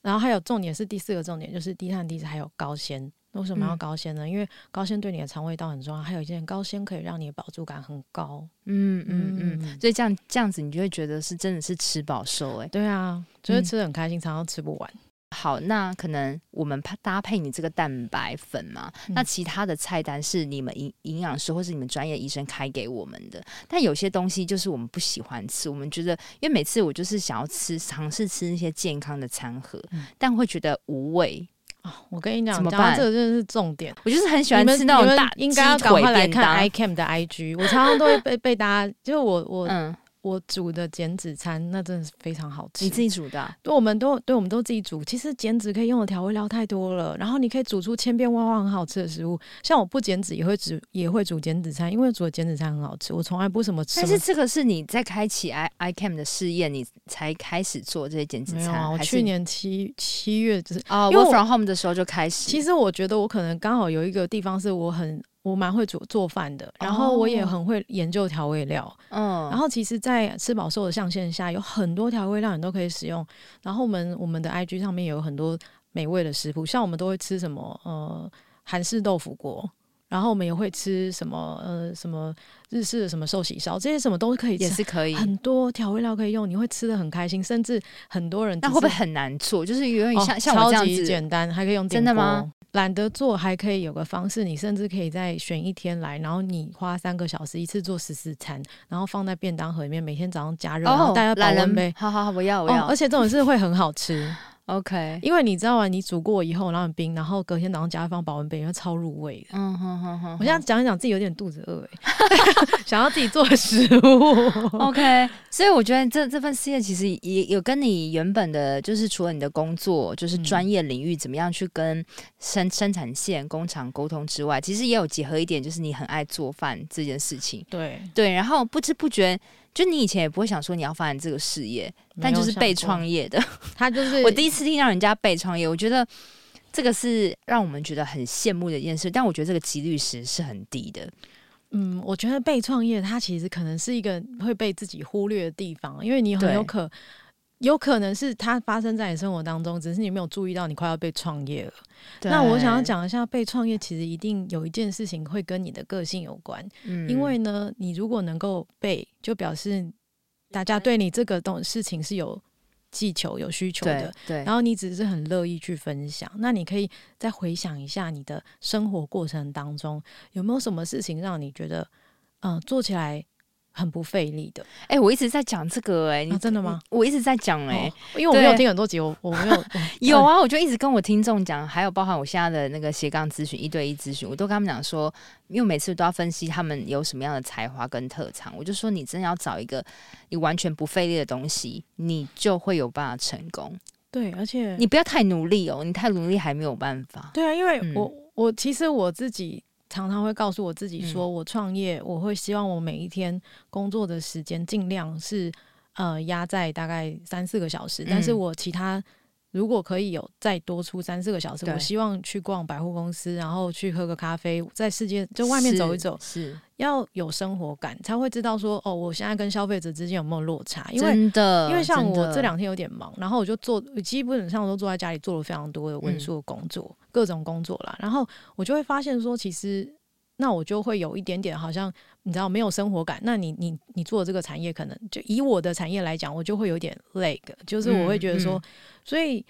然后还有重点是第四个重点，就是低碳低脂还有高纤。为什么要高纤呢？嗯、因为高纤对你的肠胃道很重要。还有一件，高纤可以让你的饱足感很高。嗯嗯嗯，嗯，所以这样这样子，你就会觉得是真的是吃饱瘦哎、欸。对啊，就是吃的很开心，嗯、常常吃不完。好，那可能我们搭配你这个蛋白粉嘛，嗯、那其他的菜单是你们营营养师或是你们专业医生开给我们的。但有些东西就是我们不喜欢吃，我们觉得，因为每次我就是想要吃，尝试吃那些健康的餐盒，嗯、但会觉得无味啊、哦。我跟你讲，讲到？这个真的是重点。我就是很喜欢吃那种大应该要赶快来看 iCam 的 IG，我常常都会被 被大家，就是我我嗯。我煮的减脂餐，那真的是非常好吃。你自己煮的？啊？对，我们都对，我们都自己煮。其实减脂可以用的调味料太多了，然后你可以煮出千变万化很好吃的食物。像我不减脂也会煮，也会煮减脂餐，因为煮的减脂餐很好吃。我从来不什么吃。但是这个是你在开启 i iCamp 的试验，你才开始做这些减脂餐？啊、我去年七七月就是哦，Work from home 的时候就开始。其实我觉得我可能刚好有一个地方是我很。我蛮会煮做饭的，然后我也很会研究调味料。嗯，然后其实，在吃饱瘦的象限下，有很多调味料你都可以使用。然后我们我们的 IG 上面有很多美味的食谱，像我们都会吃什么呃韩式豆腐锅，然后我们也会吃什么呃什么日式的什么寿喜烧，这些什么都可以吃，也是可以很多调味料可以用，你会吃的很开心，甚至很多人。那会不会很难做？就是有点像、哦、像我这样子简单，还可以用。真的吗？懒得做还可以有个方式，你甚至可以再选一天来，然后你花三个小时一次做十四餐，然后放在便当盒里面，每天早上加热，哦、然后大家保温杯。好好好，我要我要。哦、而且这种是会很好吃。OK，因为你知道啊，你煮过以后，然后很冰，然后隔天早上加放保温杯，会超入味的。嗯哼哼哼。我现在讲一讲，自己有点肚子饿哎，想要自己做食物。OK，所以我觉得这这份事业其实也有跟你原本的，就是除了你的工作，就是专业领域怎么样去跟生生产线工厂沟通之外，其实也有结合一点，就是你很爱做饭这件事情。对对，然后不知不觉。就你以前也不会想说你要发展这个事业，但就是被创业的。他就是我第一次听到人家被创业，我觉得这个是让我们觉得很羡慕的一件事。但我觉得这个几率是是很低的。嗯，我觉得被创业，它其实可能是一个会被自己忽略的地方，因为你很有可。有可能是它发生在你生活当中，只是你没有注意到你快要被创业了。那我想要讲一下，被创业其实一定有一件事情会跟你的个性有关。嗯，因为呢，你如果能够被，就表示大家对你这个东事情是有技巧、有需求的。对，对，然后你只是很乐意去分享。那你可以再回想一下你的生活过程当中，有没有什么事情让你觉得，嗯、呃，做起来。很不费力的，哎、欸，我一直在讲这个、欸，哎、啊，真的吗？我一直在讲、欸，哎、哦，因为我没有听很多集，我我没有 有啊，我就一直跟我听众讲，还有包含我现在的那个斜杠咨询一对一咨询，我都跟他们讲说，因为每次都要分析他们有什么样的才华跟特长，我就说你真的要找一个你完全不费力的东西，你就会有办法成功。对，而且你不要太努力哦，你太努力还没有办法。对啊，因为我、嗯、我其实我自己。常常会告诉我自己说，我创业，我会希望我每一天工作的时间尽量是呃压在大概三四个小时，但是我其他如果可以有再多出三四个小时，我希望去逛百货公司，然后去喝个咖啡，在世界就外面走一走，是，是要有生活感，才会知道说哦，我现在跟消费者之间有没有落差？因为真的，因为像我这两天有点忙，然后我就做，基本上我都坐在家里做了非常多的文书的工作。嗯各种工作啦，然后我就会发现说，其实那我就会有一点点好像你知道没有生活感。那你你你做这个产业，可能就以我的产业来讲，我就会有点累，就是我会觉得说，嗯嗯、所以。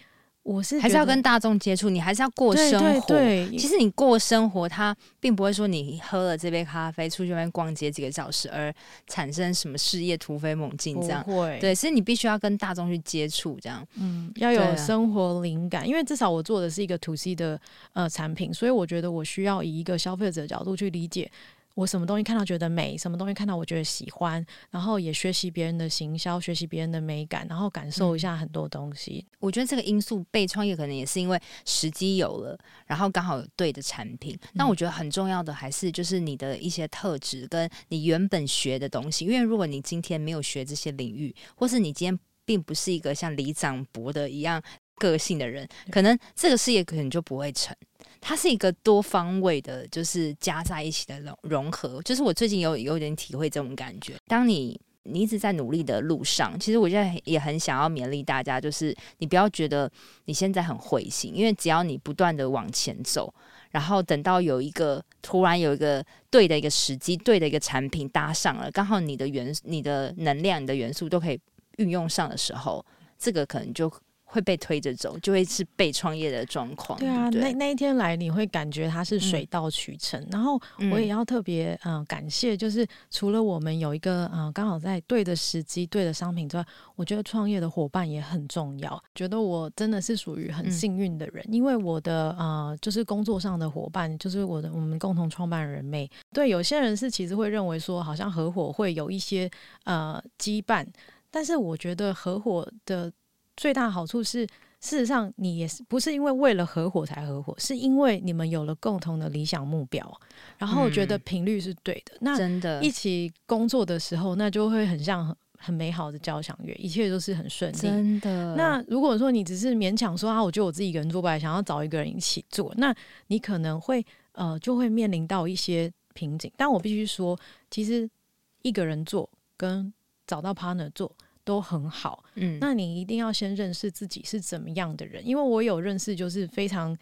我是还是要跟大众接触，你还是要过生活。对，对，对，其实你过生活，它并不会说你喝了这杯咖啡，出去外面逛街几个小时，而产生什么事业突飞猛进这样。对，所以你必须要跟大众去接触，这样。嗯，要有生活灵感，因为至少我做的是一个 to C 的呃产品，所以我觉得我需要以一个消费者的角度去理解。我什么东西看到觉得美，什么东西看到我觉得喜欢，然后也学习别人的行销，学习别人的美感，然后感受一下很多东西。嗯，我觉得这个因素被创业可能也是因为时机有了，然后刚好有对的产品。那我觉得很重要的还是就是你的一些特质跟你原本学的东西，因为如果你今天没有学这些领域，或是你今天并不是一个像李长博的一样个性的人，可能这个事业可能就不会成。它是一个多方位的，就是加在一起的融融合。就是我最近有有点体会这种感觉。当你你一直在努力的路上，其实我现在也很想要勉励大家，就是你不要觉得你现在很灰心，因为只要你不断的往前走，然后等到有一个突然有一个对的一个时机，对的一个产品搭上了，刚好你的元你的能量、你的元素都可以运用上的时候，这个可能就。会被推着走，就会是被创业的状况。对啊，对对那那一天来，你会感觉它是水到渠成。嗯、然后我也要特别嗯、呃、感谢，就是除了我们有一个嗯、呃、刚好在对的时机、对的商品之外，我觉得创业的伙伴也很重要。觉得我真的是属于很幸运的人，嗯、因为我的呃就是工作上的伙伴，就是我的我们共同创办人妹。对，有些人是其实会认为说，好像合伙会有一些呃羁绊，但是我觉得合伙的。最大好处是，事实上你也是不是因为为了合伙才合伙，是因为你们有了共同的理想目标，然后觉得频率是对的。嗯、那真的，一起工作的时候，那就会很像很很美好的交响乐，一切都是很顺利。真的。那如果说你只是勉强说啊，我觉得我自己一个人做不来，想要找一个人一起做，那你可能会呃就会面临到一些瓶颈。但我必须说，其实一个人做跟找到 partner 做。都很好，嗯，那你一定要先认识自己是怎么样的人，因为我有认识就是非常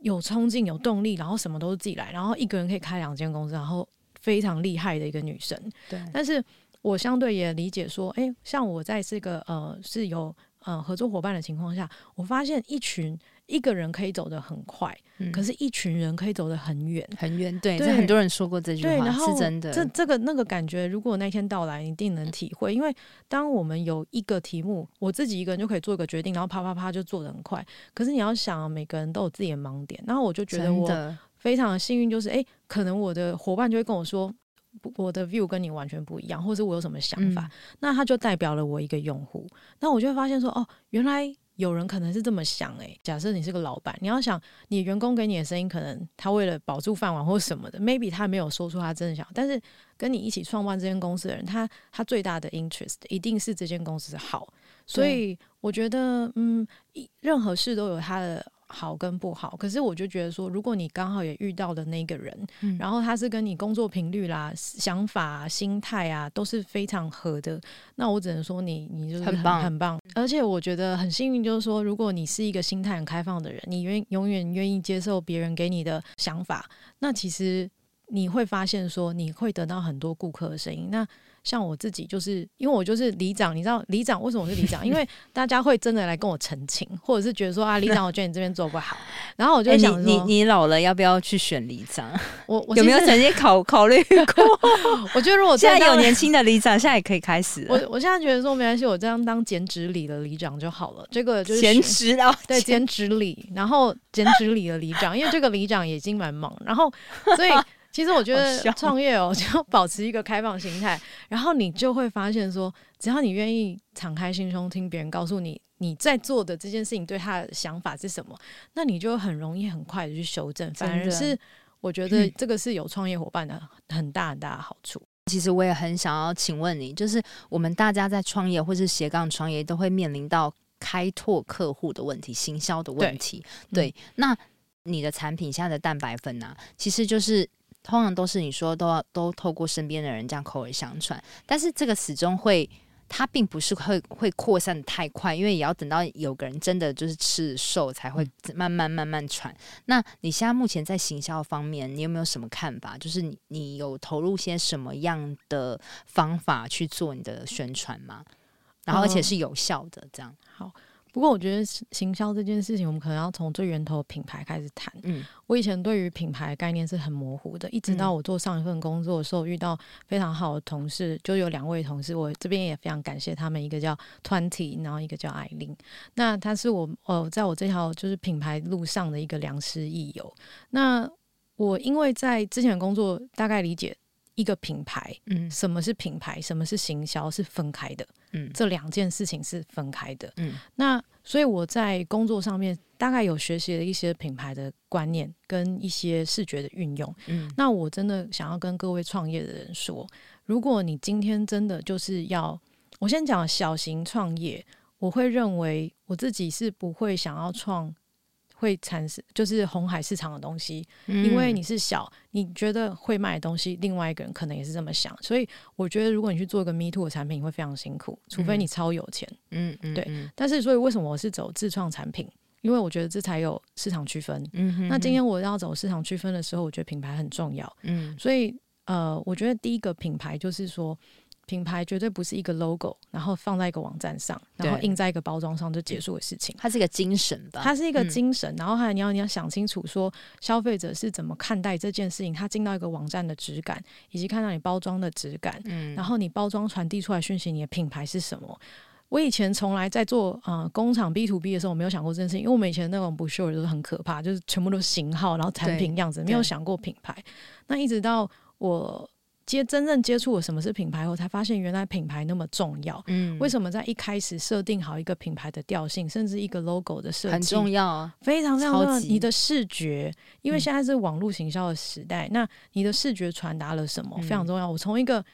有冲劲、有动力，然后什么都是自己来，然后一个人可以开两间公司，然后非常厉害的一个女生。对，但是我相对也理解说，诶，像我在这个呃是有呃合作伙伴的情况下，我发现一群。一个人可以走得很快，嗯、可是一群人可以走得很远，很远。对，这很多人说过这句话，然后是真的。这这个那个感觉，如果那天到来，你一定能体会。因为当我们有一个题目，我自己一个人就可以做一个决定，然后啪啪啪就做得很快。可是你要想，每个人都有自己的盲点。然后我就觉得我非常的幸运，就是诶，可能我的伙伴就会跟我说，我的 view 跟你完全不一样，或者我有什么想法，嗯、那他就代表了我一个用户。那我就会发现说，哦，原来。有人可能是这么想诶、欸，假设你是个老板，你要想你员工给你的声音，可能他为了保住饭碗或什么的，maybe 他没有说出他真的想，但是跟你一起创办这间公司的人，他他最大的 interest 一定是这间公司好，所以我觉得，嗯，任何事都有他的。好跟不好，可是我就觉得说，如果你刚好也遇到的那个人，嗯、然后他是跟你工作频率啦、想法、啊、心态啊都是非常合的，那我只能说你你就是很，很棒很棒。而且我觉得很幸运，就是说，如果你是一个心态很开放的人，你愿永远愿意接受别人给你的想法，那其实你会发现说，你会得到很多顾客的声音。那像我自己，就是因为我就是里长，你知道里长为什么我是里长？因为 大家会真的来跟我澄清，或者是觉得说啊，里长，我觉得你这边做不好，然后我就想，欸、你你，你老了要不要去选里长？我，我有没有曾经考考虑过？我觉得如果现在有年轻的里长，现在也可以开始。我我现在觉得说没关系，我这样当兼职里的里长就好了。这个就是兼职啊，对，兼职里，然后兼职里的里长，因为这个里长已经蛮忙，然后所以。其实我觉得创业哦，就要保持一个开放心态，然后你就会发现说，只要你愿意敞开心胸听别人告诉你你在做的这件事情对他的想法是什么，那你就很容易很快的去修正。反而是我觉得这个是有创业伙伴的很大很大的好处。其实我也很想要请问你，就是我们大家在创业或是斜杠创业，都会面临到开拓客户的问题、行销的问题。对，那你的产品现在的蛋白粉呢、啊，其实就是。通常都是你说都要都透过身边的人这样口耳相传，但是这个始终会，它并不是会会扩散的太快，因为也要等到有个人真的就是吃瘦才会慢慢慢慢传。那你现在目前在行销方面，你有没有什么看法？就是你你有投入些什么样的方法去做你的宣传吗？然后而且是有效的这样。好。不过我觉得行销这件事情，我们可能要从最源头品牌开始谈。嗯，我以前对于品牌概念是很模糊的，一直到我做上一份工作的时候，遇到非常好的同事，就有两位同事，我这边也非常感谢他们，一个叫 Twenty，然后一个叫艾琳。那他是我呃，在我这条就是品牌路上的一个良师益友。那我因为在之前的工作大概理解。一个品牌，嗯，什么是品牌？什么是行销？是分开的，嗯，这两件事情是分开的，嗯。那所以我在工作上面大概有学习了一些品牌的观念跟一些视觉的运用，嗯。那我真的想要跟各位创业的人说，如果你今天真的就是要，我先讲小型创业，我会认为我自己是不会想要创。会产生就是红海市场的东西，嗯，因为你是小，你觉得会卖的东西，另外一个人可能也是这么想，所以我觉得如果你去做一个 Me Too 的产品，会非常辛苦，除非你超有钱，嗯嗯，对。但是所以为什么我是走自创产品？因为我觉得这才有市场区分。嗯哼哼。那今天我要走市场区分的时候，我觉得品牌很重要。嗯，所以呃，我觉得第一个品牌就是说。品牌绝对不是一个 logo，然后放在一个网站上，然后印在一个包装上就结束的事情。它是一个精神吧？它是一个精神。嗯、然后还有你要你要想清楚，说消费者是怎么看待这件事情。他进到一个网站的质感，以及看到你包装的质感，嗯，然后你包装传递出来讯息，你的品牌是什么？我以前从来在做呃工厂 B to B 的时候，我没有想过这件事情，因为我们以前那种 brochure 都是很可怕，就是全部都是型号，然后产品样子，没有想过品牌。那一直到我。接真正接触了什么是品牌后，才发现原来品牌那么重要。嗯，为什么在一开始设定好一个品牌的调性，甚至一个 logo 的设计很重要啊，非常非常重要。你的视觉，因为现在是网络行销的时代，嗯，那你的视觉传达了什么非常重要。我从一个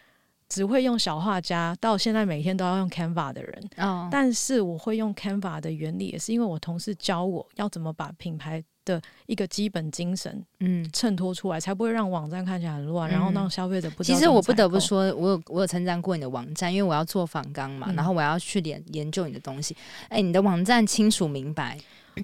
只会用小画家到现在每天都要用 Canva 的人，哦，但是我会用 Canva 的原理，也是因为我同事教我要怎么把品牌。的一个基本精神，嗯，衬托出来，才不会让网站看起来很乱，嗯，然后让消费者不知道。其实我不得不说，我有我有称赞过你的网站，因为我要做访纲嘛，嗯，然后我要去研研究你的东西。哎，你的网站清楚明白，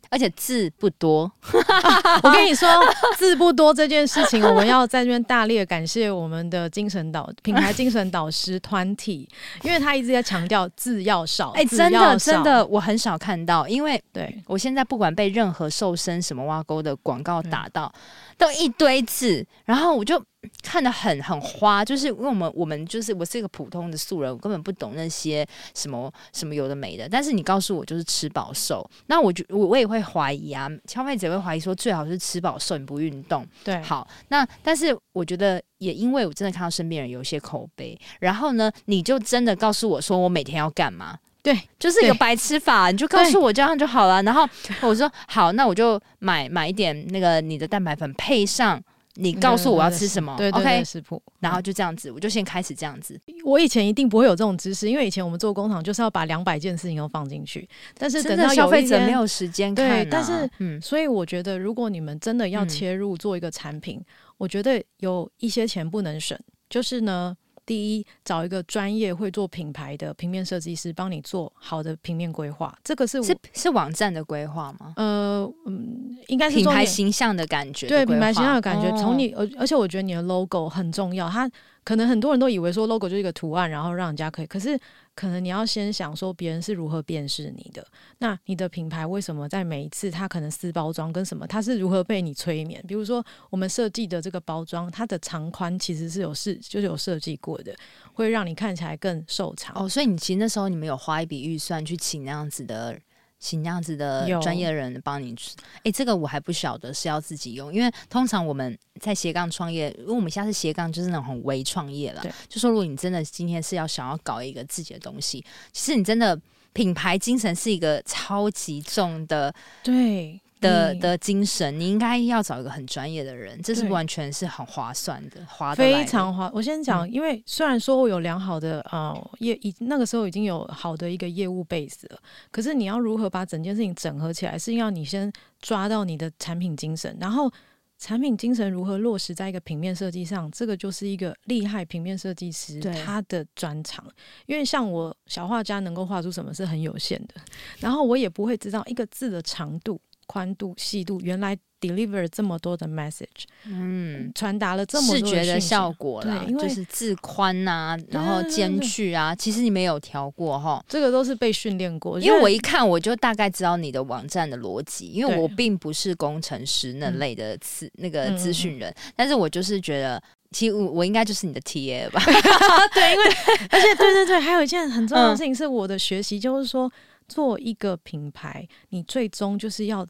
而且字不多。我跟你说，字不多这件事情，我们要在这边大力感谢我们的精神导品牌精神导师团体，因为他一直在强调字要少。哎、欸，真的真的，我很少看到，因为对我现在不管被任何瘦身什么挖沟的广告打到，都一堆字，然后我就。看得很很花，就是因为我们我们就是我是一个普通的素人，我根本不懂那些什么什么有的没的。但是你告诉我就是吃饱瘦，那我就我我也会怀疑啊，消费者会怀疑说最好是吃饱瘦，你不运动。对，好，那但是我觉得也因为我真的看到身边人有一些口碑，然后呢，你就真的告诉我说我每天要干嘛？对，就是一个白吃法，你就告诉我这样就好了。然后我说好，那我就买买一点那个你的蛋白粉配上。你告诉我要吃什么，OK？食谱，然后就这样子，我就先开始这样子。我以前一定不会有这种知识，因为以前我们做工厂就是要把两百件事情都放进去，但是等到消费者没有时间看，对，但是，嗯，所以我觉得，如果你们真的要切入做一个产品，嗯，我觉得有一些钱不能省，就是呢。第一，找一个专业会做品牌的平面设计师帮你做好的平面规划，这个是是是网站的规划吗？呃，嗯，应该是品牌形象的感觉的，对，品牌形象的感觉。从你，而而且我觉得你的 logo 很重要，它。可能很多人都以为说 logo 就是一个图案，然后让人家可以。可是可能你要先想说别人是如何辨识你的。那你的品牌为什么在每一次它可能撕包装跟什么，它是如何被你催眠？比如说我们设计的这个包装，它的长宽其实是有设就是有设计过的，会让你看起来更瘦长。哦，所以你其实那时候你们有花一笔预算去请那样子的。请那样子的专业的人帮你，哎、欸，这个我还不晓得是要自己用，因为通常我们在斜杠创业，因为我们现在是斜杠，就是那种很微创业了。就说如果你真的今天是要想要搞一个自己的东西，其实你真的品牌精神是一个超级重的。对。的的精神，你应该要找一个很专业的人，这是完全是很划算的，非常划。我先讲，因为虽然说我有良好的呃业，已那个时候已经有好的一个业务 base 了，可是你要如何把整件事情整合起来，是要你先抓到你的产品精神，然后产品精神如何落实在一个平面设计上，这个就是一个厉害平面设计师他的专长。因为像我小画家能够画出什么是很有限的，然后我也不会知道一个字的长度。宽度、细度，原来 deliver 这么多的 message，嗯，传达了这么多视觉的效果啦，对，因为就是字宽呐、啊，然后间距啊，其实你没有调过哈，这个都是被训练过。因为我一看我就大概知道你的网站的逻辑，因为我并不是工程师那类的资、嗯、那个资讯人、嗯，但是我就是觉得，其实我我应该就是你的 TA 吧？对，因为 而且对对对，还有一件很重要的事情是我的学习，就是说做一个品牌，你最终就是要。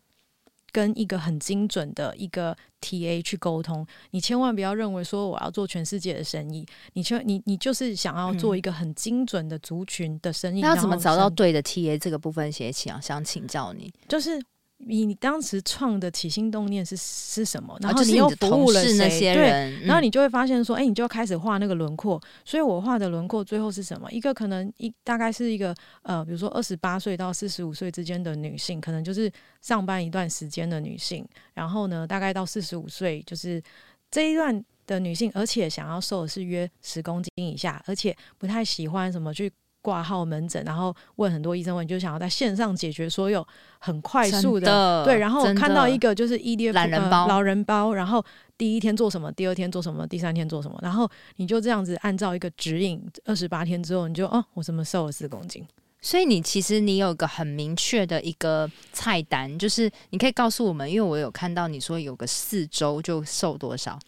跟一个很精准的一个 TA 去沟通，你千万不要认为说我要做全世界的生意，你就你你就是想要做一个很精准的族群的生意。那、怎么找到对的 TA 这个部分，写起啊，想请教你，就是。你你当时创的起心动念是是什么？然后你又服务了谁？对，然后你就会发现说，哎、欸，你就开始画那个轮廓。所以我画的轮廓最后是什么？一个可能一大概是一个呃，比如说二十八岁到四十五岁之间的女性，可能就是上班一段时间的女性。然后呢，大概到四十五岁，就是这一段的女性，而且想要瘦的是约十公斤以下，而且不太喜欢什么去。挂号门诊，然后问很多医生问，就想要在线上解决所有很快速的，的对。然后我看到一个就是 EDF 懒人包、呃，老人包，然后第一天做什么，第二天做什么，第三天做什么，然后你就这样子按照一个指引，二十八天之后，你就哦，我怎么瘦了四公斤？所以你其实你有个很明确的一个菜单，就是你可以告诉我们，因为我有看到你说有个四周就瘦多少，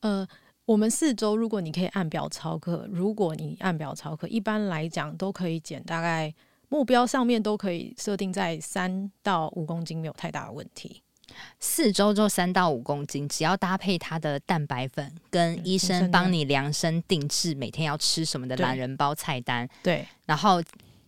呃。我们四周，如果你可以按表操课，如果你按表操课，一般来讲都可以减，大概目标上面都可以设定在三到五公斤，没有太大的问题。四周就三到五公斤，只要搭配它的蛋白粉，跟医生帮你量身定制每天要吃什么的懒人包菜单，对，对，然后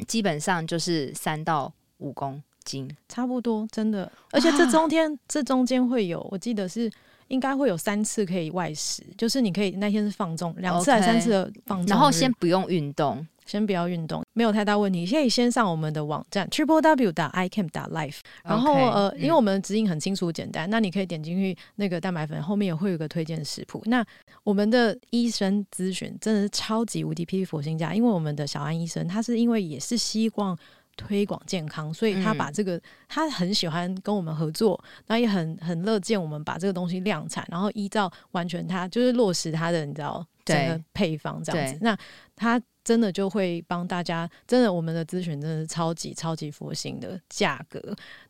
基本上就是三到五公斤，差不多，真的。而且这中间，这中间会有，我记得是。应该会有三次可以外食，就是你可以那天是放纵两次还是三次的放纵，然后先不用运动，先不要运动，没有太大问题。可以先上我们的网站 triple w 打 i camp 打 life，然后、呃，因为我们的指引很清楚简单、嗯，那你可以点进去那个蛋白粉后面也会有个推荐食谱。那我们的医生咨询真的是超级无敌霹雳佛心家，因为我们的小安医生他是因为也是希望。推广健康，所以他把这个、嗯、他很喜欢跟我们合作，那也很很乐见我们把这个东西量产，然后依照完全他就是落实他的你知道整个配方这样子，那他。真的就会帮大家，真的我们的咨询真的是超级超级佛心的价格，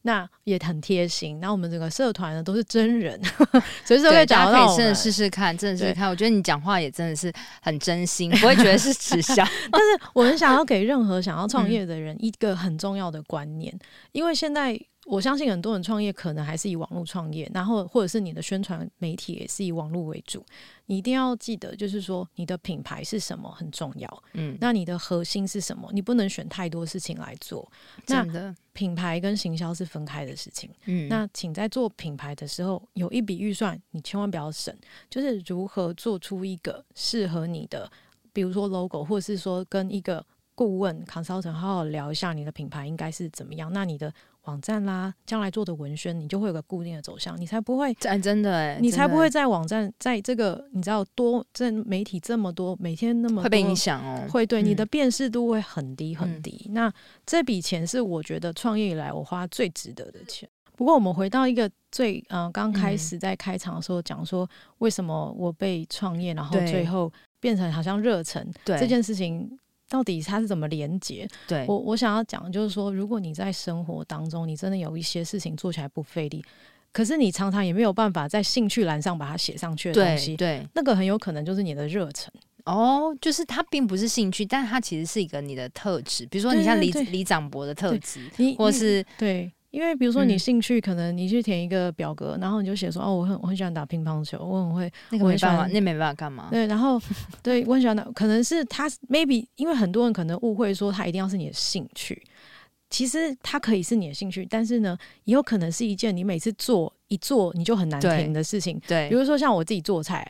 那也很贴心。那我们整个社团呢都是真人，随时都可以找到。真的试试看，真的试试看。我觉得你讲话也真的是很真心，不会觉得是耻笑。但是我们想要给任何想要创业的人一个很重要的观念，嗯、因为现在。我相信很多人创业可能还是以网络创业，然后或者是你的宣传媒体也是以网络为主。你一定要记得，就是说你的品牌是什么很重要。嗯，那你的核心是什么？你不能选太多事情来做。那品牌跟行销是分开的事情。嗯，那请在做品牌的时候有一笔预算，你千万不要省。就是如何做出一个适合你的，比如说 logo，或者是说跟一个顾问 consultant 好好聊一下你的品牌应该是怎么样。那你的。网站啦，将来做的文宣，你就会有个固定的走向，你才不会，真的哎，你才不会在网站，在这个你知道多，这媒体这么多，每天那么多会被影响哦，会对你的辨识度会很低很低。嗯、那这笔钱是我觉得创业以来我花最值得的钱。不过我们回到一个最嗯刚开始在开场的时候讲说，为什么我被创业，然后最后变成好像热忱这件事情。到底它是怎么连接？对，我我想要讲就是说，如果你在生活当中，你真的有一些事情做起来不费力，可是你常常也没有办法在兴趣栏上把它写上去的东西，对，对。那个很有可能就是你的热忱。哦，就是它并不是兴趣，但它其实是一个你的特质，比如说你像李李长博的特质，或是对。因为比如说你兴趣，可能你去填一个表格，嗯、然后你就写说哦，我很我很喜欢打乒乓球，我很会，那个没办法，那没办法干嘛？对，然后 对我很喜欢打，可能是他 maybe 因为很多人可能误会说他一定要是你的兴趣，其实他可以是你的兴趣，但是呢，也有可能是一件你每次做一做你就很难停的事情。对，对比如说像我自己做菜。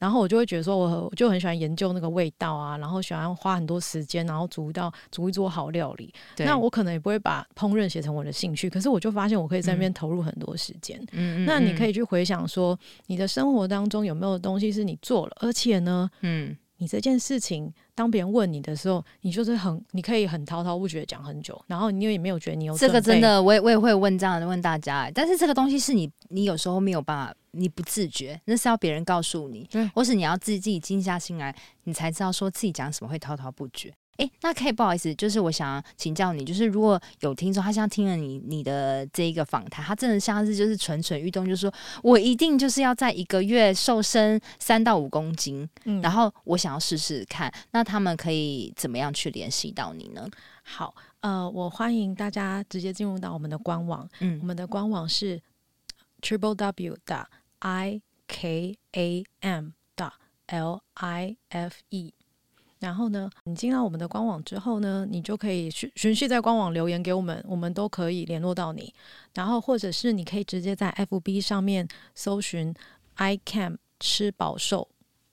然后我就会觉得说，我就很喜欢研究那个味道啊，然后喜欢花很多时间，然后煮一道煮一桌好料理。那我可能也不会把烹饪写成我的兴趣，可是我就发现我可以在那边投入很多时间。嗯，那你可以去回想说，你的生活当中有没有东西是你做了，而且呢，嗯，你这件事情当别人问你的时候，你就是很你可以很滔滔不绝讲很久，然后你也没有觉得你有这个真的，我也我也会问这样的问大家，但是这个东西是你你有时候没有办法。你不自觉，那是要别人告诉你，对或是你要自己自己静下心来，你才知道说自己讲什么会滔滔不绝。诶、欸，那可以不好意思，就是我想要请教你，就是如果有听众他像听了你你的这一个访谈，他真的像是就是蠢蠢欲动，就是说我一定就是要在一个月瘦身三到五公斤，嗯，然后我想要试试看，那他们可以怎么样去联系到你呢？好，呃，我欢迎大家直接进入到我们的官网，嗯，我们的官网是 triple w 的。I k a m 的 l i f e，然后呢，你进到我们的官网之后呢，你就可以循循序在官网留言给我们，我们都可以联络到你。然后或者是你可以直接在 f b 上面搜寻 i cam 吃饱瘦。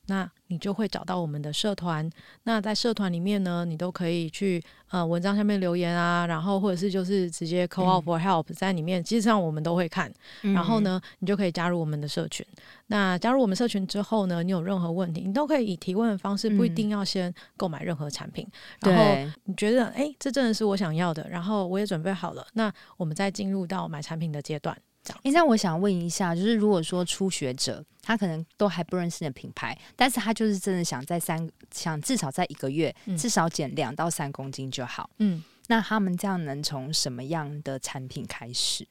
那你就会找到我们的社团。那在社团里面呢，你都可以去呃文章下面留言啊，然后或者是就是直接 call out for help 在里面，基本上我们都会看。然后呢，你就可以加入我们的社群。那加入我们社群之后呢，你有任何问题，你都可以以提问的方式，不一定要先购买任何产品。然后你觉得哎，这真的是我想要的，然后我也准备好了，那我们再进入到买产品的阶段。诶，那我想问一下，就是如果说初学者，他可能都还不认识你的品牌，但是他就是真的想在三，想至少在一个月，嗯、至少减两到三公斤就好。嗯，那他们这样能从什么样的产品开始？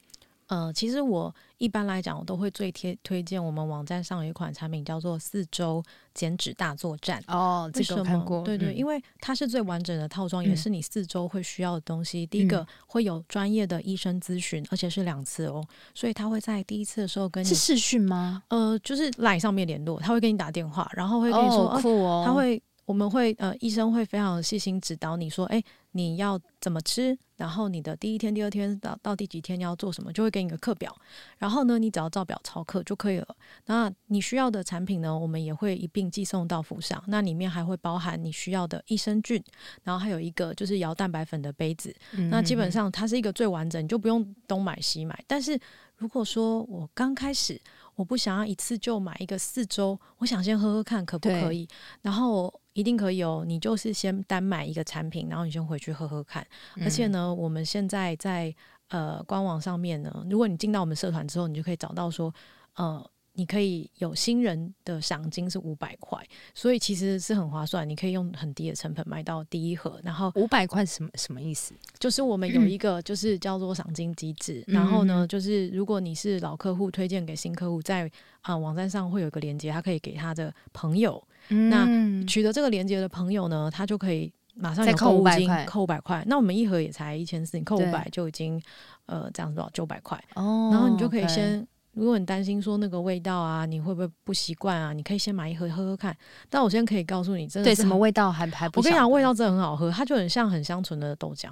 呃，其实我一般来讲，我都会最贴推荐我们网站上有一款产品叫做四周减脂大作战。哦，这个看过。对对，嗯、因为它是最完整的套装，也是你四周会需要的东西。嗯、第一个会有专业的医生咨询，而且是两次哦，所以他会在第一次的时候跟你是视讯吗？呃，就是 LINE 上面联络，他会跟你打电话，然后会跟你说，哦，酷哦，他会。我们会呃，医生会非常细心指导你说，哎，你要怎么吃，然后你的第一天、第二天到到第几天要做什么，就会给你个课表，然后呢，你只要照表操课就可以了。那你需要的产品呢，我们也会一并寄送到府上，那里面还会包含你需要的益生菌，然后还有一个就是摇蛋白粉的杯子。那基本上它是一个最完整，你就不用东买西买。但是如果说我刚开始，我不想要一次就买一个四周，我想先喝喝看可不可以，然后。一定可以哦。你就是先单买一个产品，然后你先回去喝喝看。而且呢，我们现在在呃官网上面呢，如果你进到我们社团之后，你就可以找到说，呃。你可以有新人的赏金是五百块，所以其实是很划算。你可以用很低的成本买到第一盒，然后五百块是什么什么意思？就是我们有一个就是叫做赏金机制，嗯、然后呢，就是如果你是老客户推荐给新客户，在啊、呃、网站上会有个链接，他可以给他的朋友。嗯、那取得这个链接的朋友呢，他就可以马上有购物金扣五百块。那我们一盒也才一千四，你扣五百就已经呃这样子多少九百块哦，然后你就可以先。Okay 如果你担心说那个味道啊，你会不会不习惯啊？你可以先买一盒喝喝看。但我现在可以告诉你，真的对什么味道还还不？我跟你讲，味道真的很好喝，它就很像很香醇的豆浆。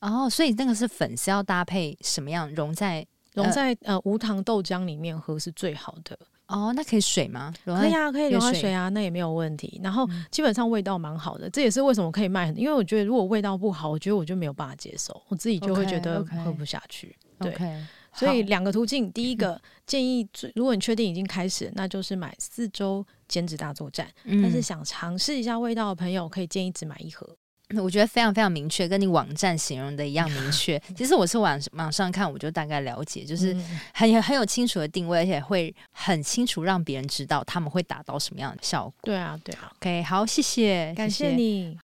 哦，所以那个是粉是要搭配什么样？溶在溶在呃无糖豆浆里面喝是最好的。哦，那可以水吗？可以啊，可以溶在水啊，那也没有问题。然后基本上味道蛮好的，嗯、这也是为什么可以卖很。因为我觉得如果味道不好，我觉得我就没有办法接受，我自己就会觉得喝不下去。Okay, okay. 对。Okay. 所以两个途径，第一 个建议，如果你确定已经开始，那就是买四周减脂大作战。嗯、但是想尝试一下味道的朋友，可以建议只买一盒。我觉得非常非常明确，跟你网站形容的一样明确。其实我是网网上看，我就大概了解，就是很很有清楚的定位，而且会很清楚让别人知道他们会达到什么样的效果。对啊，对啊。OK，好，谢谢，感谢你。谢谢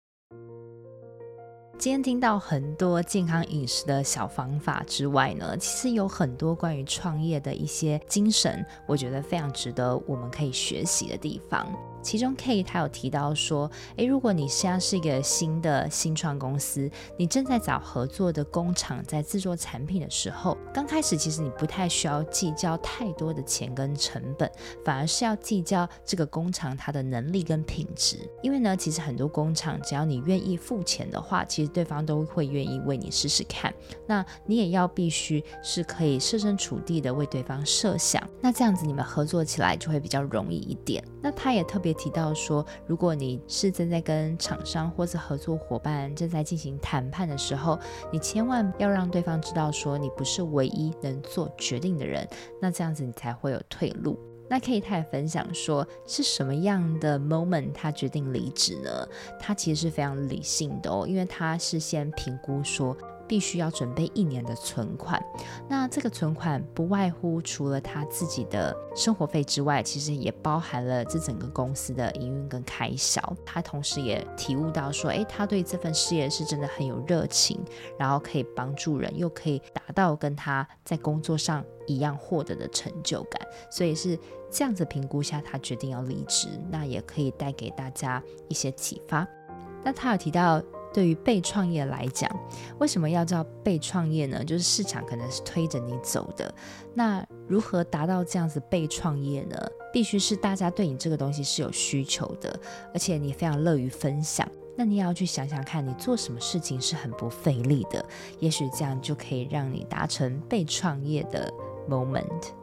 今天听到很多健康饮食的小方法之外呢，其实有很多关于创业的一些精神，我觉得非常值得我们可以学习的地方。其中 K 他有提到说，诶，如果你现在是一个新的新创公司，你正在找合作的工厂在制作产品的时候，刚开始其实你不太需要计较太多的钱跟成本，反而是要计较这个工厂它的能力跟品质。因为呢，其实很多工厂只要你愿意付钱的话，其实对方都会愿意为你试试看。那你也要必须是可以设身处地的为对方设想，那这样子你们合作起来就会比较容易一点。那他也特别。提到说，如果你是正在跟厂商或者合作伙伴正在进行谈判的时候，你千万要让对方知道说，你不是唯一能做决定的人，那这样子你才会有退路。那 K 他也分享说，是什么样的 moment 他决定离职呢？他其实是非常理性的哦，因为他是先评估说。必须要准备一年的存款，那这个存款不外乎除了他自己的生活费之外，其实也包含了这整个公司的营运跟开销。他同时也体悟到说，诶，他对这份事业是真的很有热情，然后可以帮助人，又可以达到跟他在工作上一样获得的成就感。所以是这样子评估下，他决定要离职。那也可以带给大家一些启发。那他有提到。对于被创业来讲，为什么要叫被创业呢？就是市场可能是推着你走的。那如何达到这样子被创业呢？必须是大家对你这个东西是有需求的，而且你非常乐于分享。那你也要去想想看，你做什么事情是很不费力的，也许这样就可以让你达成被创业的 moment。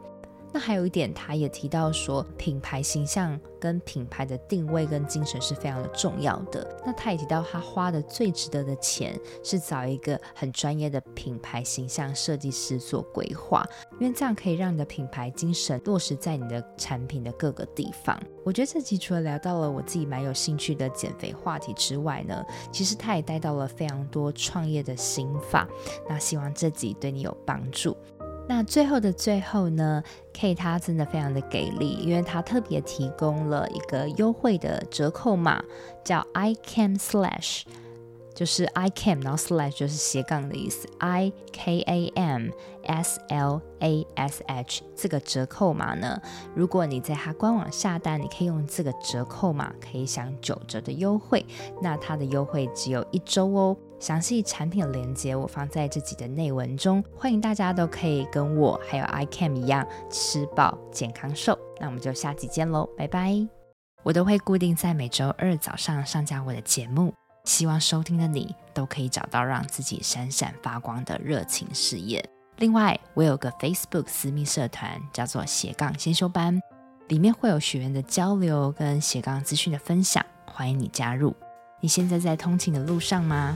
那还有一点，他也提到说，品牌形象跟品牌的定位跟精神是非常的重要的。那他也提到，他花的最值得的钱是找一个很专业的品牌形象设计师做规划，因为这样可以让你的品牌精神落实在你的产品的各个地方。我觉得这集除了聊到了我自己蛮有兴趣的减肥话题之外呢，其实他也带到了非常多创业的心法。那希望这集对你有帮助。那最后的最后呢，K 他真的非常的给力，因为他特别提供了一个优惠的折扣码，叫 I Cam Slash。就是 I Cam，然后 slash 就是斜杠的意思，I K A M S L A S H 这个折扣码呢，如果你在它官网下单，你可以用这个折扣码，可以享九折的优惠。那它的优惠只有一周哦。详细产品的链接我放在这集的内文中，欢迎大家都可以跟我还有 I Cam 一样吃饱健康瘦。那我们就下集见喽，拜拜！我都会固定在每周二早上上架我的节目。希望收听的你都可以找到让自己闪闪发光的热情事业。另外，我有个 Facebook 私密社团，叫做斜杠先修班，里面会有学员的交流跟斜杠资讯的分享，欢迎你加入。你现在在通勤的路上吗？